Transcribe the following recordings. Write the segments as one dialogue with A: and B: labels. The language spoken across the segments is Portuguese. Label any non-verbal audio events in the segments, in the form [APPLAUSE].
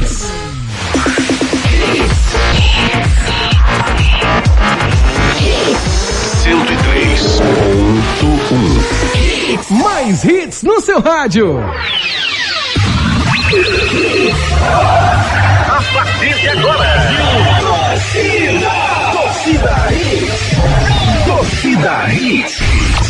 A: Hits.
B: Cento e três ponto um.
A: Mais hits no seu rádio.
B: A partir de agora. Torcida. Torcida Hits. Torcida Hits.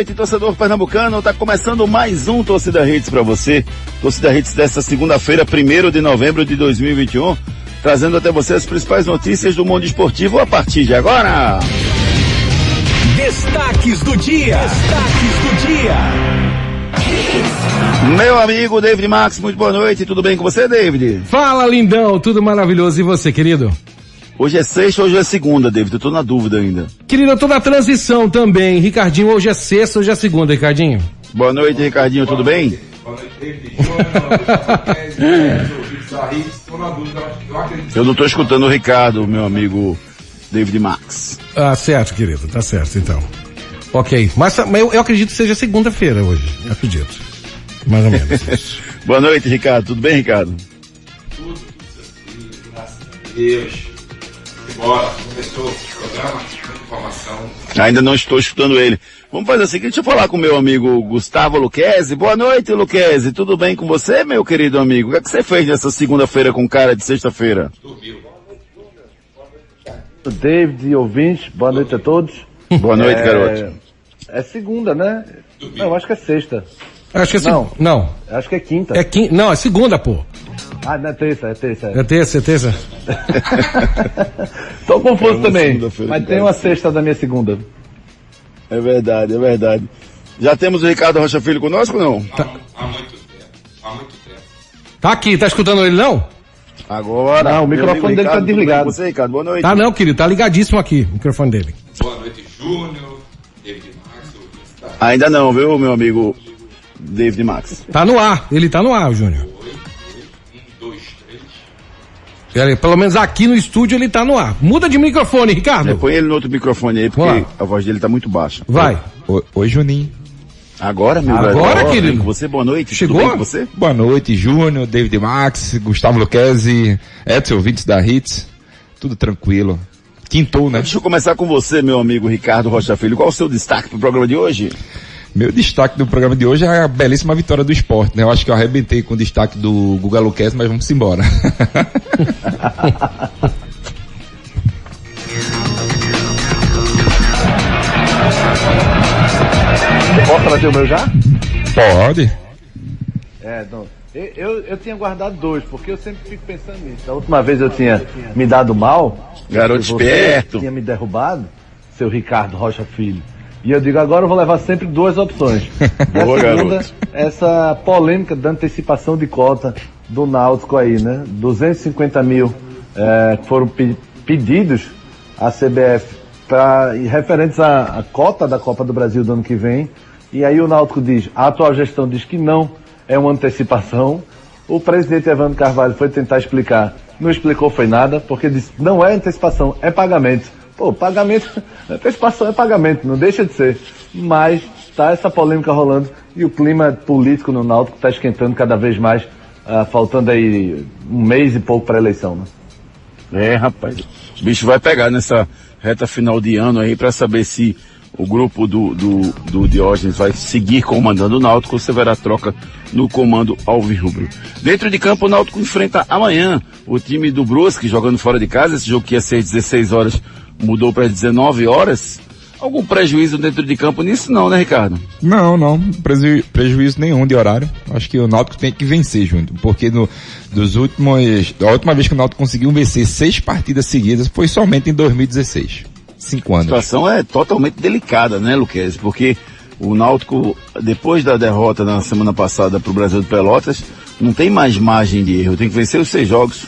C: Noite, torcedor pernambucano. Tá começando mais um Torcida Hits para você. Torcida Hits desta segunda-feira, 1 de novembro de 2021, trazendo até você as principais notícias do mundo esportivo a partir de agora.
A: Destaques do dia. Destaques do dia.
C: Meu amigo David Max, muito boa noite. Tudo bem com você, David?
A: Fala, lindão. Tudo maravilhoso. E você, querido?
C: Hoje é sexta, hoje é segunda, David. Eu tô na dúvida ainda.
A: Querido, eu tô na transição também. Ricardinho, hoje é sexta, hoje é segunda, Ricardinho.
C: Boa noite, Ricardinho. Tudo bem? [LAUGHS] Eu não tô escutando o Ricardo, meu amigo David Max.
A: Ah, certo, querido. Tá certo, então. Ok. Mas, mas eu, eu acredito que seja segunda-feira hoje. Eu acredito. Mais ou menos. [LAUGHS]
C: Boa noite, Ricardo. Tudo bem, Ricardo?
D: Deus. Bora, começou o programa, muita informação.
C: Ainda não estou escutando ele. Vamos fazer o seguinte, deixa eu falar com o meu amigo Gustavo Luquezzi. Boa noite, Luquezzi. Tudo bem com você, meu querido amigo? O que, é que você fez nessa segunda-feira com cara de sexta-feira?
E: David e ouvintes, boa noite a todos.
C: Boa noite,
E: É,
C: garoto.
E: É segunda, né? Não, eu acho que é sexta.
A: Acho que é
E: Não.
A: Não.
E: Acho que é quinta.
A: É quin... Não, é segunda, pô.
E: Ah, não é terça, é terça.
A: É terça, é terça. [LAUGHS]
E: Tô confuso
C: É
E: também. Mas tem
C: tá.
E: uma sexta da minha segunda.
C: É verdade, é verdade. Já temos o Ricardo Rocha Filho conosco ou não?
D: Há muito tempo. Há muito tempo.
A: Tá aqui, tá escutando ele não?
C: Agora.
E: Não, o microfone dele tá
C: Ricardo, bem
E: desligado.
C: Você, Ricardo, boa noite.
A: Tá não, querido, tá ligadíssimo aqui, o microfone dele.
D: Boa noite, Júnior, David Max,
C: Ainda não, viu, meu amigo David Max?
A: Tá no ar, ele tá no ar, Júnior.
D: 1, 2, 3.
A: Ele- Pelo menos aqui no estúdio ele tá no ar. Muda de microfone,
C: É,
A: Ricardo.
C: põe ele no outro microfone aí, porque a voz dele tá muito baixa.
A: Vai.
F: Oi, oi, Juninho.
C: Agora, meu
A: Agora,
C: velho.
A: querido.
C: Com Você, boa noite.
A: Chegou?
C: Tudo bem com você?
F: Boa noite, Júnior, David Max, Gustavo Luquezzi, Edson, ouvintes da Hits. Tudo tranquilo. Quintou, né?
C: Deixa eu começar com você, meu amigo Ricardo Rocha Filho. Qual o seu destaque pro programa de hoje?
F: Meu destaque do programa de hoje é a belíssima vitória do esporte, né? Eu acho que eu arrebentei com o destaque do Guga Luquezzi, mas vamos embora. [LAUGHS]
E: Posso trazer o meu já?
F: Pode.
E: É, não. Eu, eu, eu tinha guardado dois, porque eu sempre fico pensando nisso. A última vez eu tinha me dado mal.
C: Garoto esperto.
E: Tinha me derrubado, seu Ricardo Rocha Filho. E eu digo, agora eu vou levar sempre duas opções. A [LAUGHS]
C: Boa,
E: segunda,
C: garoto.
E: essa polêmica da antecipação de cota do Náutico aí, né? 250 mil eh, foram pe- pedidos à CBF pra, e referentes à, à cota da Copa do Brasil do ano que vem. E aí o Náutico diz, a atual gestão diz que não é uma antecipação. O presidente Evandro Carvalho foi tentar explicar, não explicou foi nada, porque disse, não é antecipação, é pagamento. Pô, pagamento, [LAUGHS] antecipação é pagamento, não deixa de ser. Mas tá essa polêmica rolando e o clima político no Náutico está esquentando cada vez mais, ah, faltando aí um mês e pouco para a eleição, né?
C: É, rapaz. O bicho vai pegar nessa reta final de ano aí para saber se o grupo do, do, do Diógenes vai seguir comandando o Náutico ou se haverá troca no comando alvirrubro. Dentro de campo, o Náutico enfrenta amanhã o time do Brusque jogando fora de casa. Esse jogo que ia ser 16 horas mudou para 19 horas. Algum prejuízo dentro de campo nisso não, né, Ricardo?
F: Não, não, preju- prejuízo nenhum de horário. Acho que o Náutico tem que vencer, Júnior, porque no, dos últimos, a última vez que o Náutico conseguiu vencer seis partidas seguidas foi somente em 2016. Cinco
C: A
F: anos.
C: situação é totalmente delicada, né, Luquez? Porque o Náutico, depois da derrota na semana passada para o Brasil de Pelotas, não tem mais margem de erro. Tem que vencer os seis jogos.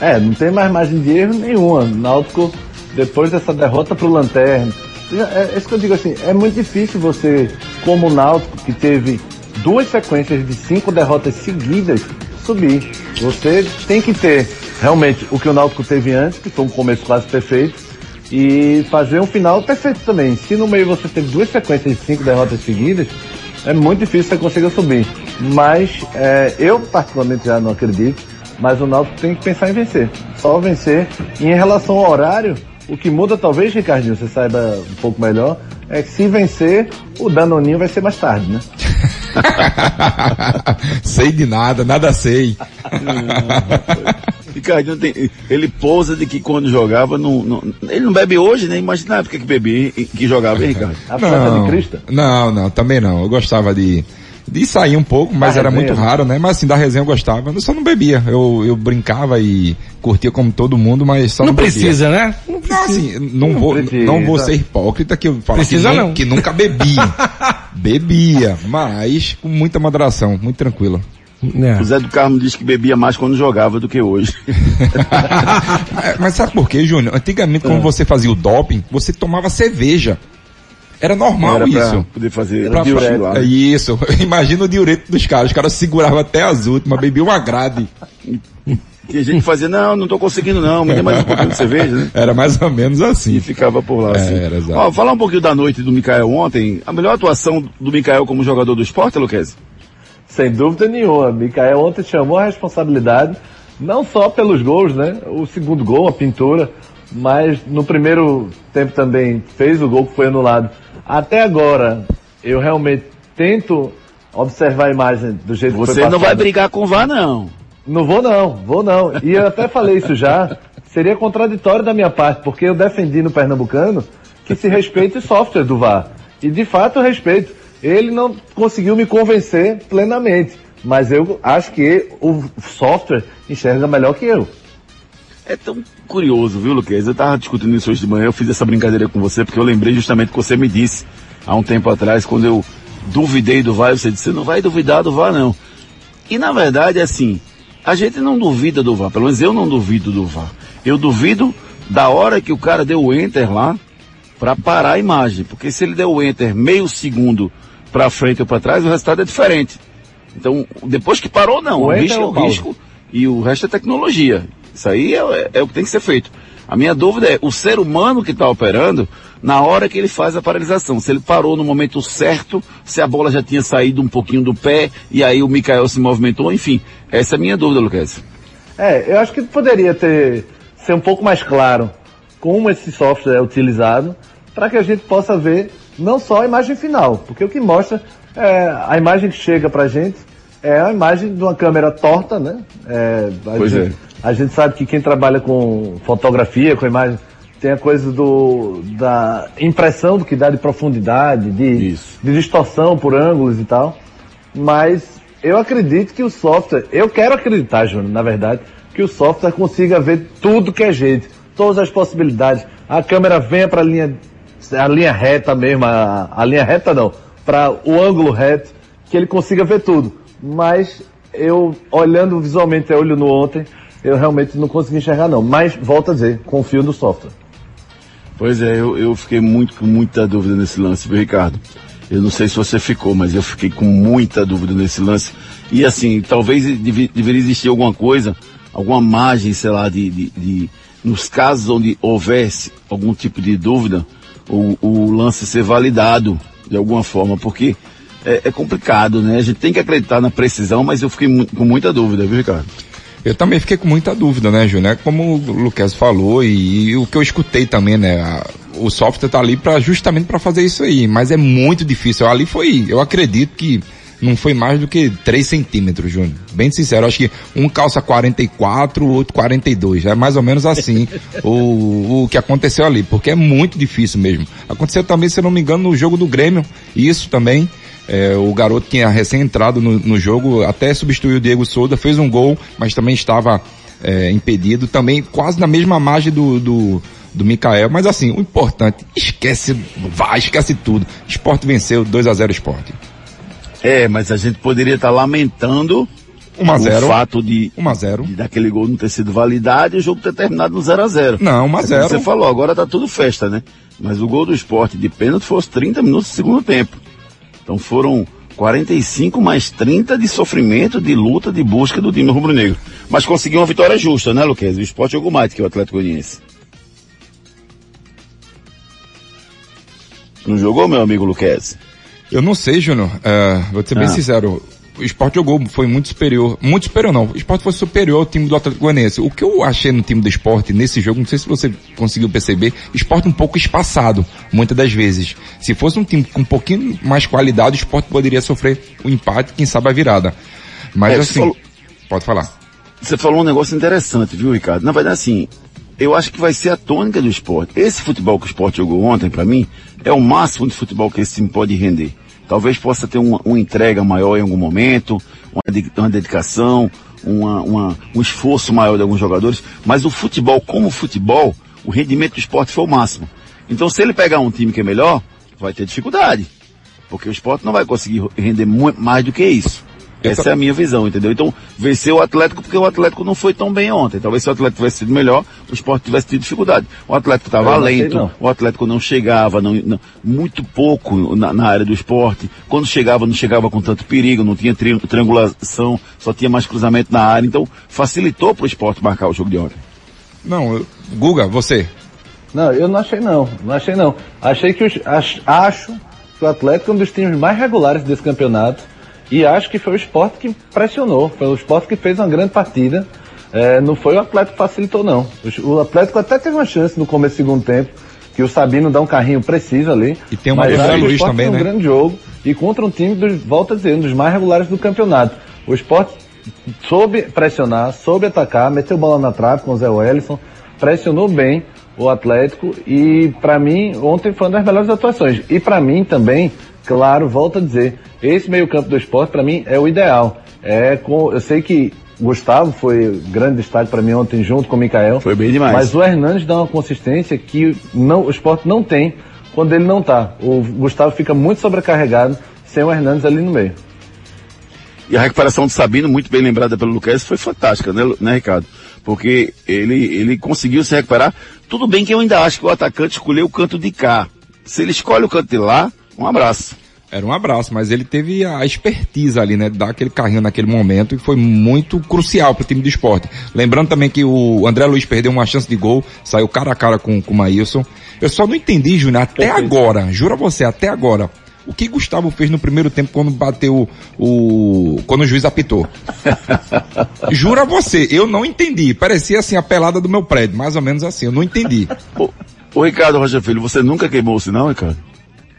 E: É, não tem mais margem de erro nenhuma. Náutico, depois dessa derrota pro Lanterna. É, é isso que eu digo assim, é muito difícil você, como o Náutico, que teve duas sequências de cinco derrotas seguidas, subir. Você tem que ter realmente o que o Náutico teve antes, que foi um começo quase perfeito, e fazer um final perfeito também. Se no meio você teve duas sequências de cinco derrotas seguidas, é muito difícil você conseguir subir. Mas é, eu particularmente já não acredito, mas o Náutico tem que pensar em vencer. Só vencer. E em relação ao horário, o que muda talvez, Ricardinho, você saiba um pouco melhor, é que se vencer, o Danoninho vai ser mais tarde, né? [LAUGHS]
F: sei de nada, nada sei. [LAUGHS]
C: Ricardinho tem, ele pousa de que quando jogava, não, não- ele não bebe hoje, né? Imagina na época que bebia, e- que jogava, hein, Ricardo?
E: A
F: Não,
E: de Cristo?
F: não, não, também não. Eu gostava de, de sair um pouco, mas
E: Da
F: era
E: resenha,
F: muito raro, né? Mas assim, da resenha eu gostava. Eu só não bebia. Eu, eu brincava e curtia como todo mundo, mas só não,
A: Não
F: bebia.
A: precisa, né? Não
F: Não, assim, não, vou,
E: precisa.
F: não vou ser hipócrita que eu falo
A: Precisa
F: que,
A: não.
F: que nunca bebia. [LAUGHS] bebia, mas com muita moderação, muito tranquilo.
A: É.
C: O Zé do Carmo disse que bebia mais quando jogava do que hoje. [LAUGHS]
F: É, Mas sabe por quê, Júnior? Antigamente,
A: É.
F: quando você fazia o doping, você tomava cerveja. Era normal
C: Era pra
F: isso.
C: poder fazer
F: Pra-
C: diurético lá,
F: É
C: né?
F: Isso. [LAUGHS] Imagina o diureto dos caras. Os caras seguravam até as últimas, bebiam uma grade.
C: Tinha gente que fazia, não, não tô conseguindo não, me dê mais um pouquinho de cerveja, né? [LAUGHS]
F: Era mais ou menos
C: E
F: assim.
C: ficava por lá, assim.
F: Era, exato.
C: Ó, falar um pouquinho da noite do Mikael ontem. A melhor atuação do Mikael como jogador do esporte, Luquez?
E: Sem dúvida nenhuma. Mikael ontem chamou a responsabilidade, não só pelos gols, né? O segundo gol, a pintura, mas no primeiro tempo também fez o gol que foi anulado. Até agora, eu realmente tento observar a imagem do jeito que
C: Você não vai brigar com o VAR, não.
E: Não vou não, vou não. E eu até falei isso já. Seria contraditório da minha parte, porque eu defendi no Pernambucano que se respeite o software do VAR. E de fato eu respeito. Ele não conseguiu me convencer plenamente. Mas eu acho que o software enxerga melhor que eu.
C: É tão curioso, viu, Luquez? Eu tava discutindo isso hoje de manhã, eu fiz essa brincadeira com você, porque eu lembrei justamente que você me disse há um tempo atrás, quando eu duvidei do VAR, você disse, você não vai duvidar do VAR, não. E na verdade, é assim, a gente não duvida do VAR, pelo menos eu não duvido do VAR. Eu duvido da hora que o cara deu o enter lá para parar a imagem, porque se ele deu o enter meio segundo para frente ou para trás, o resultado é diferente. Então, depois que parou, não.
E: O
C: O,
E: enter
C: risco é
E: é
C: o
E: o
C: risco e o resto é tecnologia. Isso aí é, é o que tem que ser feito. A minha dúvida é, o ser humano que está operando, na hora que ele faz a paralisação, se ele parou no momento certo, se a bola já tinha saído um pouquinho do pé, e aí o Mikael se movimentou, enfim. Essa é a minha dúvida, Lucas.
E: É, eu acho que poderia ter ser um pouco mais claro como esse software é utilizado para que a gente possa ver não só a imagem final, porque o que mostra é a imagem que chega para a gente é a imagem de uma câmera torta, né? É, a,
C: Pois
E: gente, a gente sabe que quem trabalha com fotografia, com imagem, tem a coisa do, da impressão do que dá de profundidade, de, de distorção por ângulos e tal. Mas eu acredito que o software, eu quero acreditar, Júnior, na verdade, que o software consiga ver tudo que é jeito, todas as possibilidades. A câmera venha para a linha, a linha reta mesmo, a, a linha reta não, para o ângulo reto, que ele consiga ver tudo. Mas eu, olhando visualmente a olho no ontem, eu realmente não consegui enxergar não. Mas, volto a dizer, confio no software.
C: Pois é, eu, eu fiquei muito com muita dúvida nesse lance, viu, Ricardo? Eu não sei se você ficou, mas eu fiquei com muita dúvida nesse lance. E assim, talvez devi- deveria existir alguma coisa, alguma margem, sei lá, de, de, de, nos casos onde houvesse algum tipo de dúvida, o, o lance ser validado de alguma forma, porque é, é complicado, né? A gente tem que acreditar na precisão, mas eu fiquei mu com muita dúvida, viu, Ricardo?
F: Eu também fiquei com muita dúvida, né, Júnior? Como o Lucas falou e, e, o que eu escutei também, né? A, o software tá ali para justamente para fazer isso aí, mas é muito difícil. Ali foi, eu acredito que não foi mais do que 3 centímetros, Júnior. Bem sincero, acho que um calça 44, o outro 42. É mais ou menos assim [LAUGHS] o, o que aconteceu ali, porque é muito difícil mesmo. Aconteceu também, se não me engano, no jogo do Grêmio, isso também. É, o garoto tinha recém entrado no, no, jogo, até substituiu o Diego Souza, fez um gol, mas também estava é, impedido, também quase na mesma margem do, do, do Mikael. Mas assim, o importante, esquece, vai, esquece tudo. Esporte venceu 2 a 0 Esporte.
C: É, mas a gente poderia estar tá lamentando
F: 1 a 0.
C: o fato de,
F: 1 a 0.
C: de daquele gol não ter sido validado e o jogo ter terminado no 0 a 0
F: Não, 1 a 0
C: é Você falou, agora tá tudo festa, né? Mas o gol do esporte de pênalti fosse 30 minutos do segundo tempo. Então foram 45 mais 30 de sofrimento, de luta, de busca do time rubro-negro. Mas conseguiu uma vitória justa, né, Luquez? O esporte jogou mais que o Atlético Goianiense. Não jogou, meu amigo Luquez?
F: Eu não sei, Júnior. Uh, vou ser bem ah. sincero. O esporte jogou, foi muito superior. Muito superior não. O esporte foi superior ao time do Atlético Goianiense. O que eu achei no time do esporte nesse jogo, não sei se você conseguiu perceber, esporte um pouco espaçado, muitas das vezes. Se fosse um time com um pouquinho mais qualidade, o esporte poderia sofrer o um empate, quem sabe a virada. Mas é, assim, falou, pode falar.
C: Você falou um negócio interessante, viu, Ricardo? Na verdade, assim, eu acho que vai ser a tônica do esporte. Esse futebol que o esporte jogou ontem, para mim, é o máximo de futebol que esse time pode render. Talvez possa ter uma, uma entrega maior em algum momento, uma, dedicação, uma, uma, um esforço maior de alguns jogadores, mas o futebol como futebol, o rendimento do esporte foi o máximo. Então se ele pegar um time que é melhor, vai ter dificuldade. Porque o esporte não vai conseguir render muito mais do que isso. Essa é a minha visão, entendeu? Então, venceu o Atlético porque o Atlético não foi tão bem ontem. Talvez se o Atlético tivesse sido melhor, o esporte tivesse tido dificuldade. O Atlético estava lento, sei, o Atlético não chegava, não, não muito pouco na, na, área do esporte. Quando chegava, não chegava com tanto perigo, não tinha tri, triangulação, só tinha mais cruzamento na área. Então, facilitou para o esporte marcar o jogo de ontem.
F: Não, eu, Guga, você.
E: Não, eu não achei não, não achei não. Achei que os, ach, acho que o Atlético é um dos times mais regulares desse campeonato e acho que foi o esporte que pressionou, foi o esporte que fez uma grande partida. É, não foi o Atlético que facilitou, não. O Atlético até teve uma chance no começo do segundo tempo, que o Sabino dá um carrinho preciso ali.
F: E tem uma André Luiz também,
E: um
F: né?
E: um grande jogo e contra um time, dos, volta a dizer, um dos mais regulares do campeonato. O esporte soube pressionar, soube atacar, meteu bola na trave com o Zé Wellison, pressionou bem o Atlético e para mim ontem foi uma das melhores atuações. E para mim também Claro, volto a dizer, esse meio-campo do esporte para mim é o ideal. É com, eu sei que Gustavo foi grande destaque para mim ontem junto com o Mikael.
C: Foi bem demais.
E: Mas o Hernandes dá uma consistência que não, o esporte não tem quando ele não tá. O Gustavo fica muito sobrecarregado sem o Hernandes ali no meio.
C: E a recuperação de Sabino, muito bem lembrada pelo Lucas, foi fantástica, né, né, Ricardo? Porque ele, ele conseguiu se recuperar. Tudo bem que eu ainda acho que o atacante escolheu o canto de cá. Se ele escolhe o canto de lá, um abraço.
F: Era um abraço, mas ele teve a expertise ali, né? Dar aquele carrinho naquele momento e foi muito crucial para o time do esporte. Lembrando também que o André Luiz perdeu uma chance de gol, saiu cara a cara com, com o Maílson. Eu só não entendi, Júnior, até Perfeito. agora, juro a você, até agora, o que Gustavo fez no primeiro tempo quando bateu o. quando o juiz apitou. [LAUGHS] Juro a você, eu não entendi. Parecia assim a pelada do meu prédio, mais ou menos assim, eu não entendi.
C: Ô, ô Ricardo Rocha Filho, você nunca queimou o sinal, Ricardo?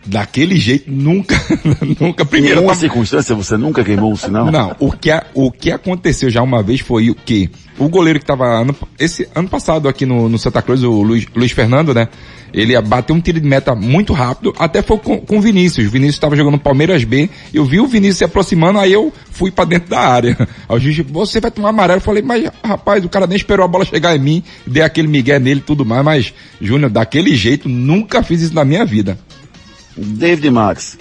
F: Daquele jeito nunca, [LAUGHS] nunca
C: primeiro. Em nenhuma circunstância você nunca queimou o sinal?
F: Não, o que, a, o que aconteceu já uma vez foi o que o goleiro que estava ano, esse ano passado aqui no, no Santa Cruz, o Luiz, Luiz Fernando, né? Ele bateu um tiro de meta muito rápido, até foi com, com o Vinícius. O Vinícius estava jogando Palmeiras B, eu vi o Vinícius se aproximando, aí eu fui para dentro da área. [LAUGHS] Aí o juiz, você vai tomar amarelo. Eu falei, mas rapaz, o cara nem esperou a bola chegar em mim, dei aquele migué nele e tudo mais, mas, Júnior, daquele jeito, nunca fiz isso na minha vida.
C: David Max,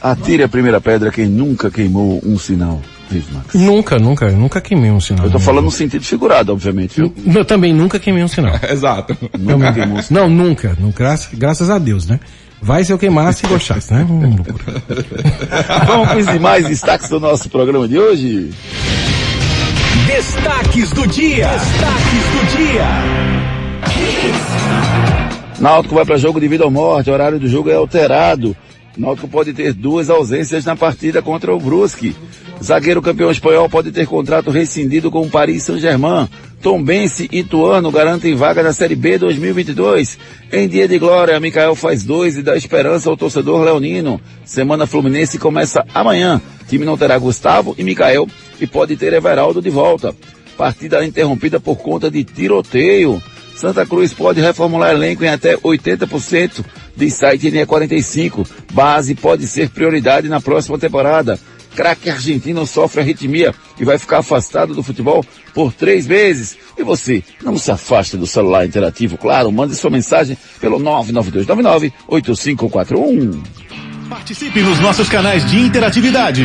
C: atire a primeira pedra quem nunca queimou um sinal. David Max.
A: Nunca, nunca, nunca queimei um sinal.
C: Eu tô falando no sentido figurado, obviamente, viu?
A: Eu também nunca queimei um sinal. [LAUGHS]
F: Exato.
A: Nunca queimou um sinal. Não, nunca. Graças, graças a Deus, né? Vai se eu queimasse e gostasse, né? Hum, [LAUGHS]
C: Vamos com os demais destaques do nosso programa de hoje.
B: Destaques do dia. Destaques do dia.
C: Náutico vai para jogo de vida ou morte, o horário do jogo é alterado. Náutico pode ter duas ausências na partida contra o Brusque. Zagueiro campeão espanhol pode ter contrato rescindido com o Paris Saint-Germain. Tombense e Ituano garantem vaga na Série B 2022. Em dia de glória, Mikael faz dois e dá esperança ao torcedor leonino. Semana Fluminense começa amanhã. time não terá Gustavo e Mikael e pode ter Everaldo de volta. Partida interrompida por conta de tiroteio. Santa Cruz pode reformular elenco em até 80%, diz site NE45. Base pode ser prioridade na próxima temporada. Craque argentino sofre arritmia e vai ficar afastado do futebol por três meses. E você, não se afaste do celular interativo, claro, mande sua mensagem pelo 99299-8541.
G: Participe nos nossos canais de interatividade.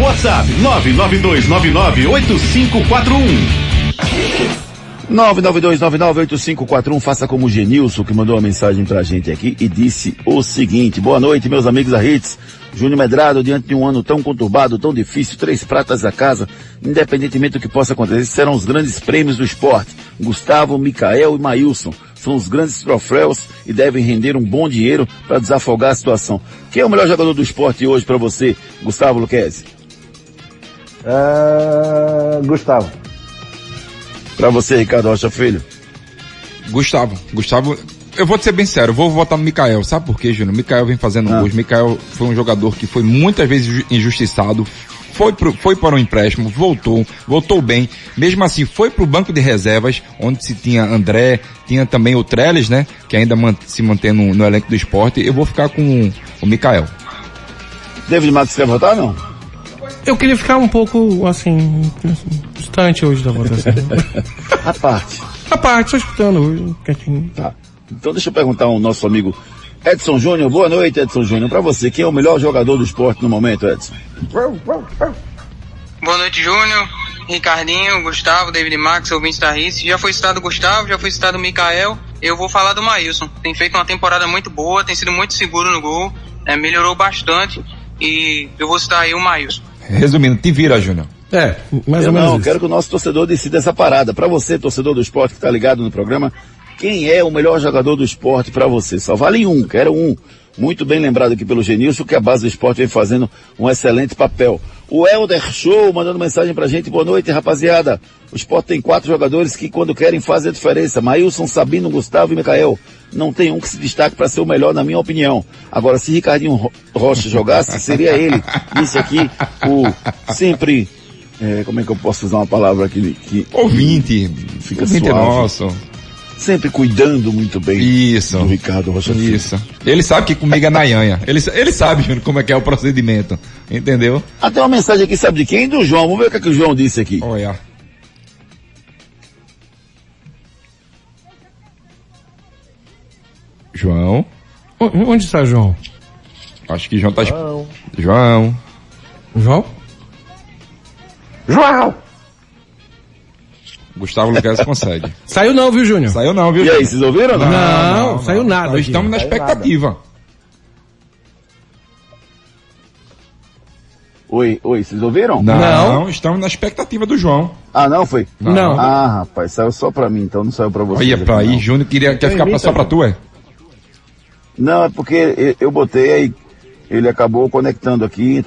G: WhatsApp 992998541.
C: 992998541, faça como o Genilson que mandou uma mensagem pra gente aqui e disse o seguinte, boa noite meus amigos da Hits, Júnior Medrado, diante de um ano tão conturbado, tão difícil, três pratas a casa, independentemente do que possa acontecer, serão os grandes prêmios do esporte, Gustavo, Micael e Maílson, são os grandes troféus e devem render um bom dinheiro para desafogar a situação. Quem é o melhor jogador do esporte hoje para você, Gustavo Luquezzi?
E: É... Gustavo.
C: Para você, Ricardo Rocha Filho?
F: Gustavo. Gustavo, eu vou te ser bem sério, vou votar no Mikael. Sabe por quê, Júnior? Mikael vem fazendo
C: Ah.
F: gols. Mikael foi um jogador que foi muitas vezes ju- injustiçado. Foi, pro, foi para um empréstimo, voltou, voltou bem. Mesmo assim, foi para o banco de reservas, onde se tinha André, tinha também o Trellis, né? Que ainda man- se mantém no, no elenco do esporte. Eu vou ficar com o Mikael.
C: David Matos quer votar, não?
A: Eu queria ficar um pouco, assim, distante hoje da votação. [LAUGHS]
C: A parte.
A: A parte, só escutando hoje, quietinho.
C: Tá. Então deixa eu perguntar ao nosso amigo Edson Júnior. Boa noite, Edson Júnior. Para você, quem é o melhor jogador do esporte no momento, Edson?
H: Boa noite, Júnior, Ricardinho, Gustavo, David Max, ouvintes da RIS. Já foi citado o Gustavo, já foi citado o Mikael. Eu vou falar do Maílson. Tem feito uma temporada muito boa, tem sido muito seguro no gol, é, melhorou bastante. E eu vou citar aí o Maílson.
F: Resumindo, te vira, Júnior.
A: É, mais
C: eu
A: ou menos
C: não,
A: isso.
C: quero que o nosso torcedor decida essa parada. Para você, torcedor do esporte que tá ligado no programa, quem é o melhor jogador do esporte para você? Só vale um, quero um. Muito bem lembrado aqui pelo Genilson, que a base do esporte vem fazendo um excelente papel. O Helder Show mandando mensagem pra gente. Boa noite, rapaziada. O esporte tem quatro jogadores que, quando querem, fazem a diferença. Maílson, Sabino, Gustavo e Micael. Não tem um que se destaque para ser o melhor, na minha opinião. Agora, se Ricardinho Ro- Rocha jogasse, seria ele. Disse aqui o sempre. é, como é que eu posso usar uma palavra que, que
F: Ouvinte.
C: fica
F: Ouvinte
C: suave?
F: nosso.
C: Sempre cuidando muito bem
F: Isso.
C: do Ricardo Rocha Filho.
F: Isso. Ele sabe que comigo é na Yanha. Ele, ele sabe, Júnior, como é que é o procedimento. Entendeu?
C: Até uma mensagem aqui, sabe de quem? Do João. Vamos ver o que, é que o João disse aqui.
F: Olha. João.
A: Onde está João?
F: Acho que João tá. João. João.
A: João?
E: João!
F: Gustavo Lucas [LAUGHS] consegue.
A: Saiu não, viu, Júnior?
F: Saiu não, viu?
C: E aí, vocês ouviram? ou Não.
A: Não, saiu nada
F: Nós estamos na expectativa.
C: Oi, oi, vocês ouviram?
F: Não,
A: Não.
F: estamos na expectativa do João.
C: Ah, não foi?
A: Não.
C: Ah, rapaz, saiu só pra mim, então não saiu pra vocês.
F: Olha
C: aqui,
F: pra aí,
C: não.
F: Júnior queria, quer ficar pra- só pra tu, é?
C: Não, é porque eu- eu botei aí, ele acabou conectando aqui,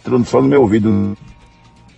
C: entrou só no meu ouvido.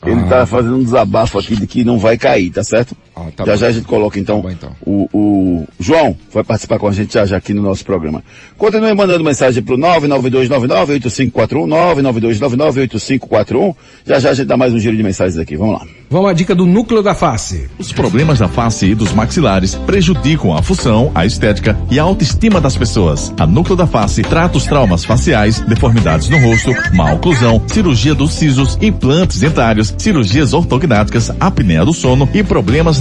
C: Ele
F: Ah.
C: tá fazendo um desabafo aqui de que não vai cair, tá certo?
F: Ah, tá
C: já
F: bom.
C: já a gente coloca então,
F: Tá bom, então.
C: O, o João vai participar com a gente já já aqui no nosso programa. Continue mandando mensagem pro 992998541, 992998541. Já já a gente dá mais um giro de mensagens aqui. Vamos lá.
A: Vamos à dica do núcleo da face.
I: Os problemas da face e dos maxilares prejudicam a função, a estética e a autoestima das pessoas. A Núcleo da Face trata os traumas faciais, deformidades no rosto, má oclusão, cirurgia dos sisos, implantes dentários, cirurgias ortognáticas, apneia do sono e problemas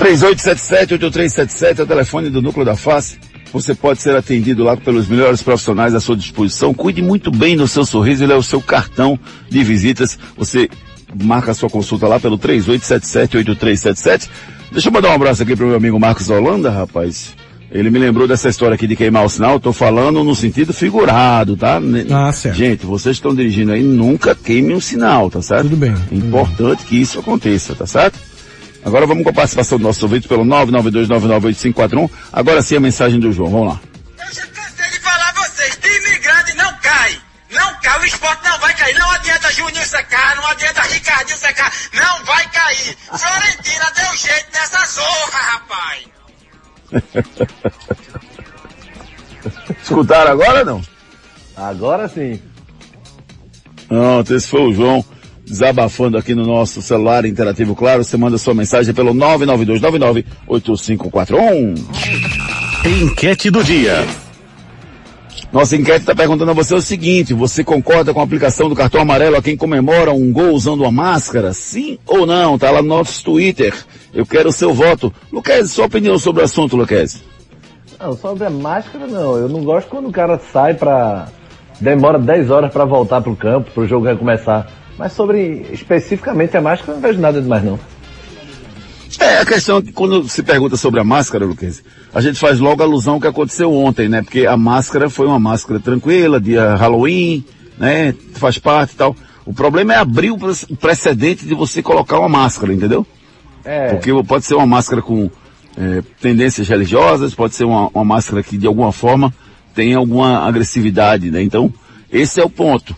C: 3877-8377 é o telefone do Núcleo da Face. Você pode ser atendido lá pelos melhores profissionais à sua disposição. Cuide muito bem do seu sorriso, ele é o seu cartão de visitas. Você marca a sua consulta lá pelo 3877-8377. Deixa eu mandar um abraço aqui pro meu amigo Marcos Holanda, rapaz. Ele me lembrou dessa história aqui de queimar o sinal. Eu tô falando no sentido figurado, tá?
A: Ah, certo.
C: Gente, vocês estão dirigindo aí, nunca queimem um sinal, tá certo?
A: Tudo bem.
C: É importante que isso aconteça, tá certo? Agora vamos com a participação do nosso ouvinte pelo 992998541. Agora sim a mensagem do João. Vamos lá.
J: Cansei de falar a vocês, imigrante não cai. Não cai, o esporte não vai cair. Não adianta Juninho secar, não adianta Ricardinho secar. Não vai cair. Florentina deu jeito nessa zorra, rapaz. [LAUGHS]
C: Escutaram agora não?
E: Agora sim.
C: Pronto, esse foi o João desabafando aqui no nosso celular interativo, claro. Você manda sua mensagem pelo 992998541.
G: Enquete do dia.
C: Nossa enquete está perguntando a você o seguinte: você concorda com a aplicação do cartão amarelo a quem comemora um gol usando uma máscara? Sim ou não? Tá lá no nosso Twitter. Eu quero o seu voto. Luquez, sua opinião sobre o assunto, Luquez.
E: Não, sobre a máscara não. Eu não gosto quando o cara sai pra. demora 10 horas pra voltar pro campo, pro jogo recomeçar. Mas sobre especificamente a máscara, não vejo nada demais não.
C: É, a questão é que quando se pergunta sobre a máscara, Luquez, a gente faz logo alusão ao que aconteceu ontem, né? Porque a máscara foi uma máscara tranquila, dia Halloween, né? Faz parte e tal. O problema é abrir o pre- precedente de você colocar uma máscara, entendeu?
E: É.
C: Porque pode ser uma máscara com é, tendências religiosas, pode ser uma, uma máscara que de alguma forma tem alguma agressividade, né? Então, esse é o ponto.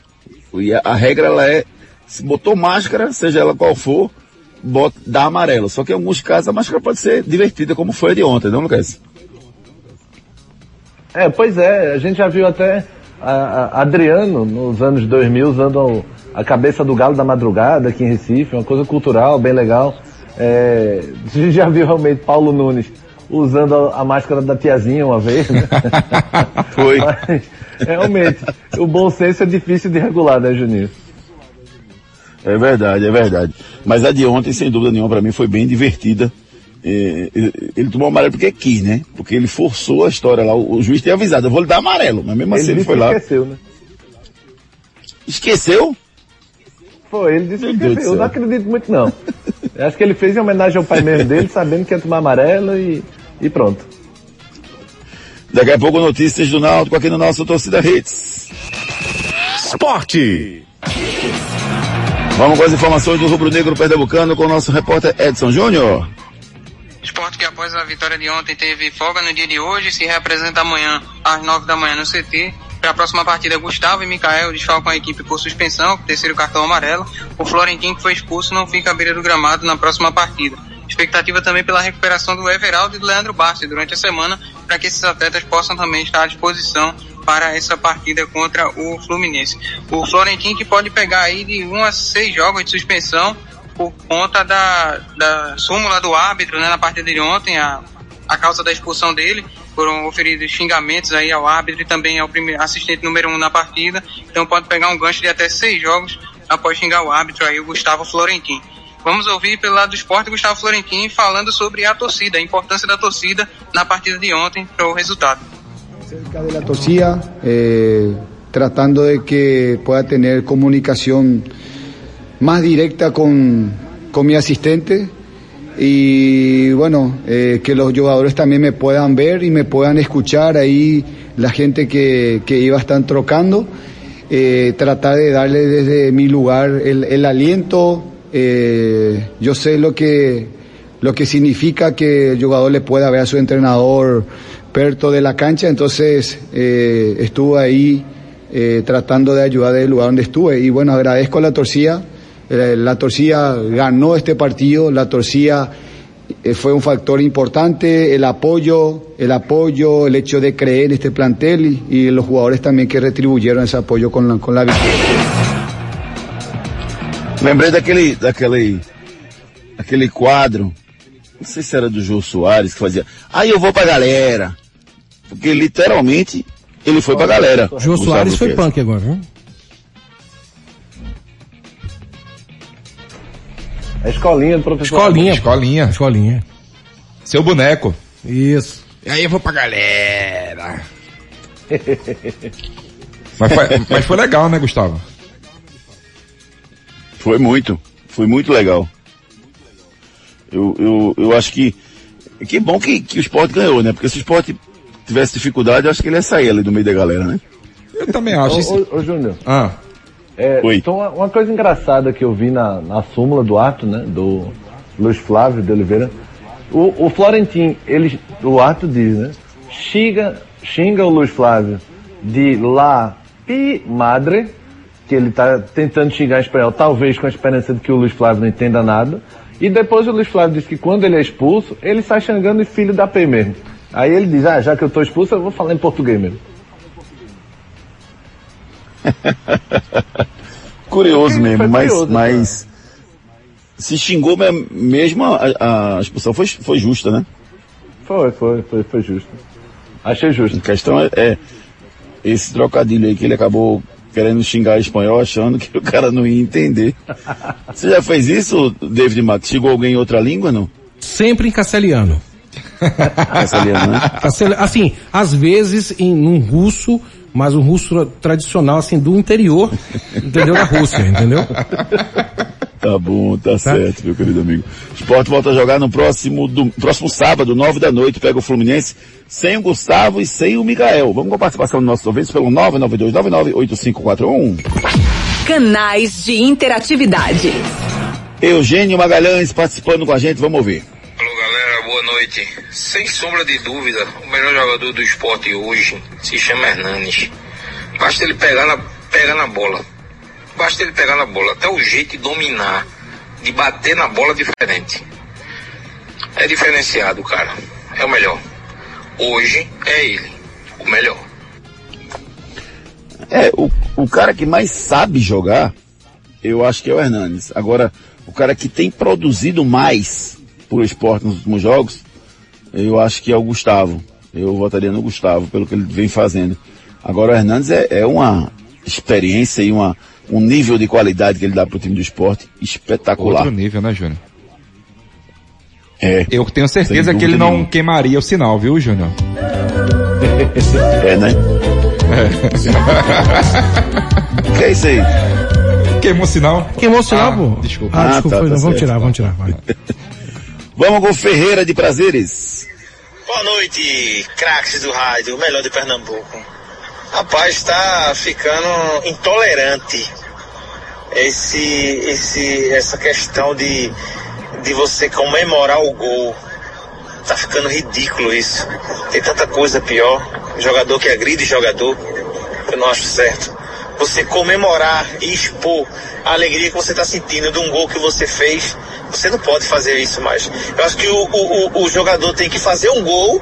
C: E a, a regra ela é, se botou máscara, seja ela qual for, bota, dá amarelo. Só que em alguns casos a máscara pode ser divertida, como foi a de ontem, não, Lucas?
E: É, pois é, a gente já viu até a, a- Adriano nos anos 2000 usando a cabeça do galo da madrugada aqui em Recife, uma coisa cultural, bem legal. É, a gente já viu realmente Paulo Nunes usando a, a máscara da tiazinha uma vez, né? [LAUGHS]
C: Foi.
E: Mas, realmente, o bom senso é difícil de regular, né, Juninho?
C: É verdade, é verdade. Mas a de ontem, sem dúvida nenhuma, para mim foi bem divertida. É, ele, ele tomou amarelo porque quis, né? Porque ele forçou a história lá. O, o juiz tinha avisado, eu vou lhe dar amarelo. Mas mesmo assim ele foi
E: que
C: lá.
E: esqueceu, né?
C: Esqueceu?
E: Foi, ele disse que esqueceu. Eu não acredito muito não. Eu acho que ele fez em homenagem ao pai mesmo dele, sabendo que ia tomar amarelo e, e pronto.
C: Daqui a pouco notícias do Náutico aqui no nosso Torcida Hits.
G: Esporte.
C: Vamos com as informações do Rubro Negro Pernambucano com o nosso repórter Edson Júnior.
H: Esporte que após a vitória de ontem teve folga no dia de hoje se representa amanhã às 9 da manhã no CT. Para a próxima partida, Gustavo e Mikael desfalcam a equipe por suspensão, terceiro cartão amarelo. O Florentino, que foi expulso, não fica à beira do gramado na próxima partida. Expectativa também pela recuperação do Everaldo e do Leandro Bastos durante a semana, para que esses atletas possam também estar à disposição para essa partida contra o Fluminense. O Florentino que pode pegar aí de 1 a 6 jogos de suspensão por conta da, da súmula do árbitro né, na partida de ontem, a, a causa da expulsão dele. Foram oferidos xingamentos aí ao árbitro e também ao primeiro, assistente número um na partida. Então pode pegar um gancho de até seis jogos após xingar o árbitro aí, o Gustavo Florentino. Vamos ouvir pelo lado do esporte o Gustavo Florentino falando sobre a torcida, a importância da torcida na partida de ontem para o resultado.
K: Cerca de la torcida, eh, tratando de que pueda tener comunicación más directa con, con mi asistente. Y bueno, eh, que los jugadores también me puedan ver y me puedan escuchar ahí la gente que, que iba a estar trocando, eh, tratar de darle desde mi lugar el, el aliento, yo sé lo que, lo que significa que el jugador le pueda ver a su entrenador perto de la cancha, entonces eh, estuve ahí eh, tratando de ayudar del lugar donde estuve. Y bueno, agradezco a la torcida, eh, la torcida ganó este partido, la torcida eh, fue un factor importante, el apoyo, el apoyo, el hecho de creer en este plantel y, los jugadores también que retribuyeron ese apoyo con la, con la victoria.
C: Lembrei daquele, daquele, aquele quadro, não sei se era do Jô Soares, que fazia, aí eu vou pra galera. Porque literalmente ele foi pra galera.
A: Jô Soares foi punk agora, viu?
E: A escolinha do professor.
A: Escolinha.
F: Escolinha.
A: Escolinha.
F: Seu boneco.
A: Isso.
F: E aí eu vou pra galera. mas, foi, mas foi legal, né, Gustavo?
C: Foi muito. Foi muito legal. Eu, eu, eu acho que. Que bom que, que o esporte ganhou, né? Porque se o esporte tivesse dificuldade, acho que ele ia sair ali do meio da galera, né?
F: Eu também acho.
E: Ô, ô, ô Júnior.
F: Ah.
E: É,
C: Oi.
E: Então, uma, uma coisa engraçada que eu vi na, na súmula do ato, né, do Luiz Flávio de Oliveira, o, o Florentin, ele, o ato diz, né, xinga, xinga o Luiz Flávio de la pi madre, que ele está tentando xingar em espanhol, talvez com a esperança de que o Luiz Flávio não entenda nada, e depois o Luiz Flávio diz que quando ele é expulso, ele sai xingando de filho da P mesmo. Aí ele diz, ah, já que eu estou expulso, eu vou falar em português mesmo. [LAUGHS]
C: Curioso
E: Foi
C: mesmo, mas,
E: curioso,
C: mas se xingou me- mesmo, a, a expulsão foi, foi justa, né?
E: Foi, foi, foi, foi justo. Achei justo.
C: A questão é, é esse trocadilho aí que ele acabou querendo xingar espanhol, achando que [LAUGHS] o cara não ia entender. Você já fez isso, David Max? Xingou alguém em outra língua, não?
A: Sempre em castelhano. [LAUGHS]
C: Castelhano, né?
A: Assim, às vezes em um russo, mas um russo tradicional, assim, do interior, entendeu? Da Rússia, entendeu?
C: Tá bom, tá, certo, meu querido amigo. Esporte volta a jogar no próximo, do, próximo sábado, nove da noite, pega o Fluminense, sem o Gustavo e sem o Miguel. Vamos com a participação dos nossos ouvintes pelo 992998541.
L: Canais de interatividade.
C: Eugênio Magalhães participando com a gente, vamos ouvir.
M: Noite. Sem sombra de dúvida, o melhor jogador do esporte hoje se chama Hernanes. Basta ele pegar na, pegar na bola. Basta ele pegar na bola. Até o jeito de dominar, de bater na bola é diferente. É diferenciado, cara. É o melhor. Hoje é ele, o melhor.
C: É, o, o cara que mais sabe jogar, eu acho que é o Hernandes. Agora, o cara que tem produzido mais pro esporte nos últimos jogos, eu acho que é o Gustavo. Eu votaria no Gustavo, pelo que ele vem fazendo. Agora, o Hernandes é, é uma experiência e uma, um nível de qualidade que ele dá pro time do esporte espetacular.
F: Outro nível, né, Júnior?
C: É.
F: Eu tenho certeza que ele não
C: nenhuma.
F: queimaria o sinal, viu, Júnior? [LAUGHS]
C: É, né? que é isso aí?
F: Queimou o sinal.
A: Queimou o sinal,
F: Ah,
A: pô?
F: desculpa.
A: Ah,
C: Ah,
A: desculpa,
C: tá, tá
A: não, vamos tirar, vamos tirar, vai. [LAUGHS]
C: Vamos com Ferreira de Prazeres.
N: Boa noite, craques do rádio, o melhor de Pernambuco. Rapaz, tá ficando intolerante esse, esse, essa questão de, de você comemorar o gol. Tá ficando ridículo isso. Tem tanta coisa pior. Jogador que agride jogador, eu não acho certo. Você comemorar e expor a alegria que você tá sentindo de um gol que você fez, você não pode fazer isso mais. Eu acho que o, o, o- jogador tem que fazer um gol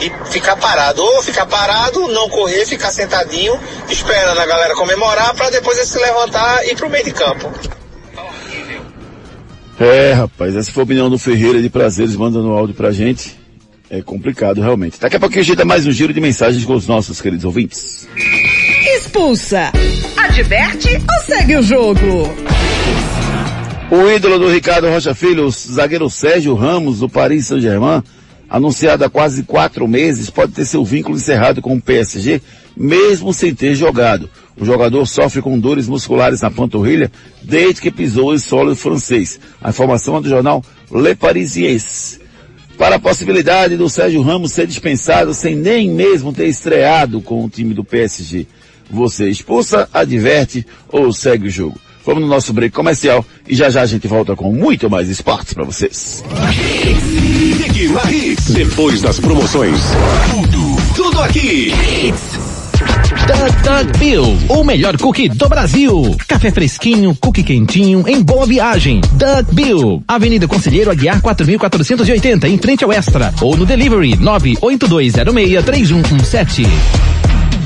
N: e ficar parado. Ou ficar parado, não correr, ficar sentadinho, esperando a galera comemorar para depois ele se levantar e ir pro meio de campo.
C: É, rapaz, essa foi a opinião do Ferreira de Prazeres, mandando áudio pra gente. É complicado, realmente. Daqui a pouquinho a gente dá mais um giro de mensagens com os nossos queridos ouvintes.
L: Expulsa. Adverte ou segue o jogo?
C: O ídolo do Ricardo Rocha Filho, o zagueiro Sérgio Ramos, do Paris Saint-Germain, anunciado há quase quatro meses, pode ter seu vínculo encerrado com o PSG, mesmo sem ter jogado. O jogador sofre com dores musculares na panturrilha desde que pisou em solo francês. A informação é do jornal Le Parisiense. Para a possibilidade do Sérgio Ramos ser dispensado sem nem mesmo ter estreado com o time do PSG. Você expulsa, adverte ou segue o jogo. Vamos no nosso break comercial e já já a gente volta com muito mais esportes para vocês.
B: Fique na Hits. Depois das promoções. Tudo, tudo aqui.
O: Duck Duck Bill, o melhor cookie do Brasil. Café fresquinho, cookie quentinho, em boa viagem. Duck Bill, Avenida Conselheiro Aguiar 4480, em frente ao Extra. Ou no delivery 982063117.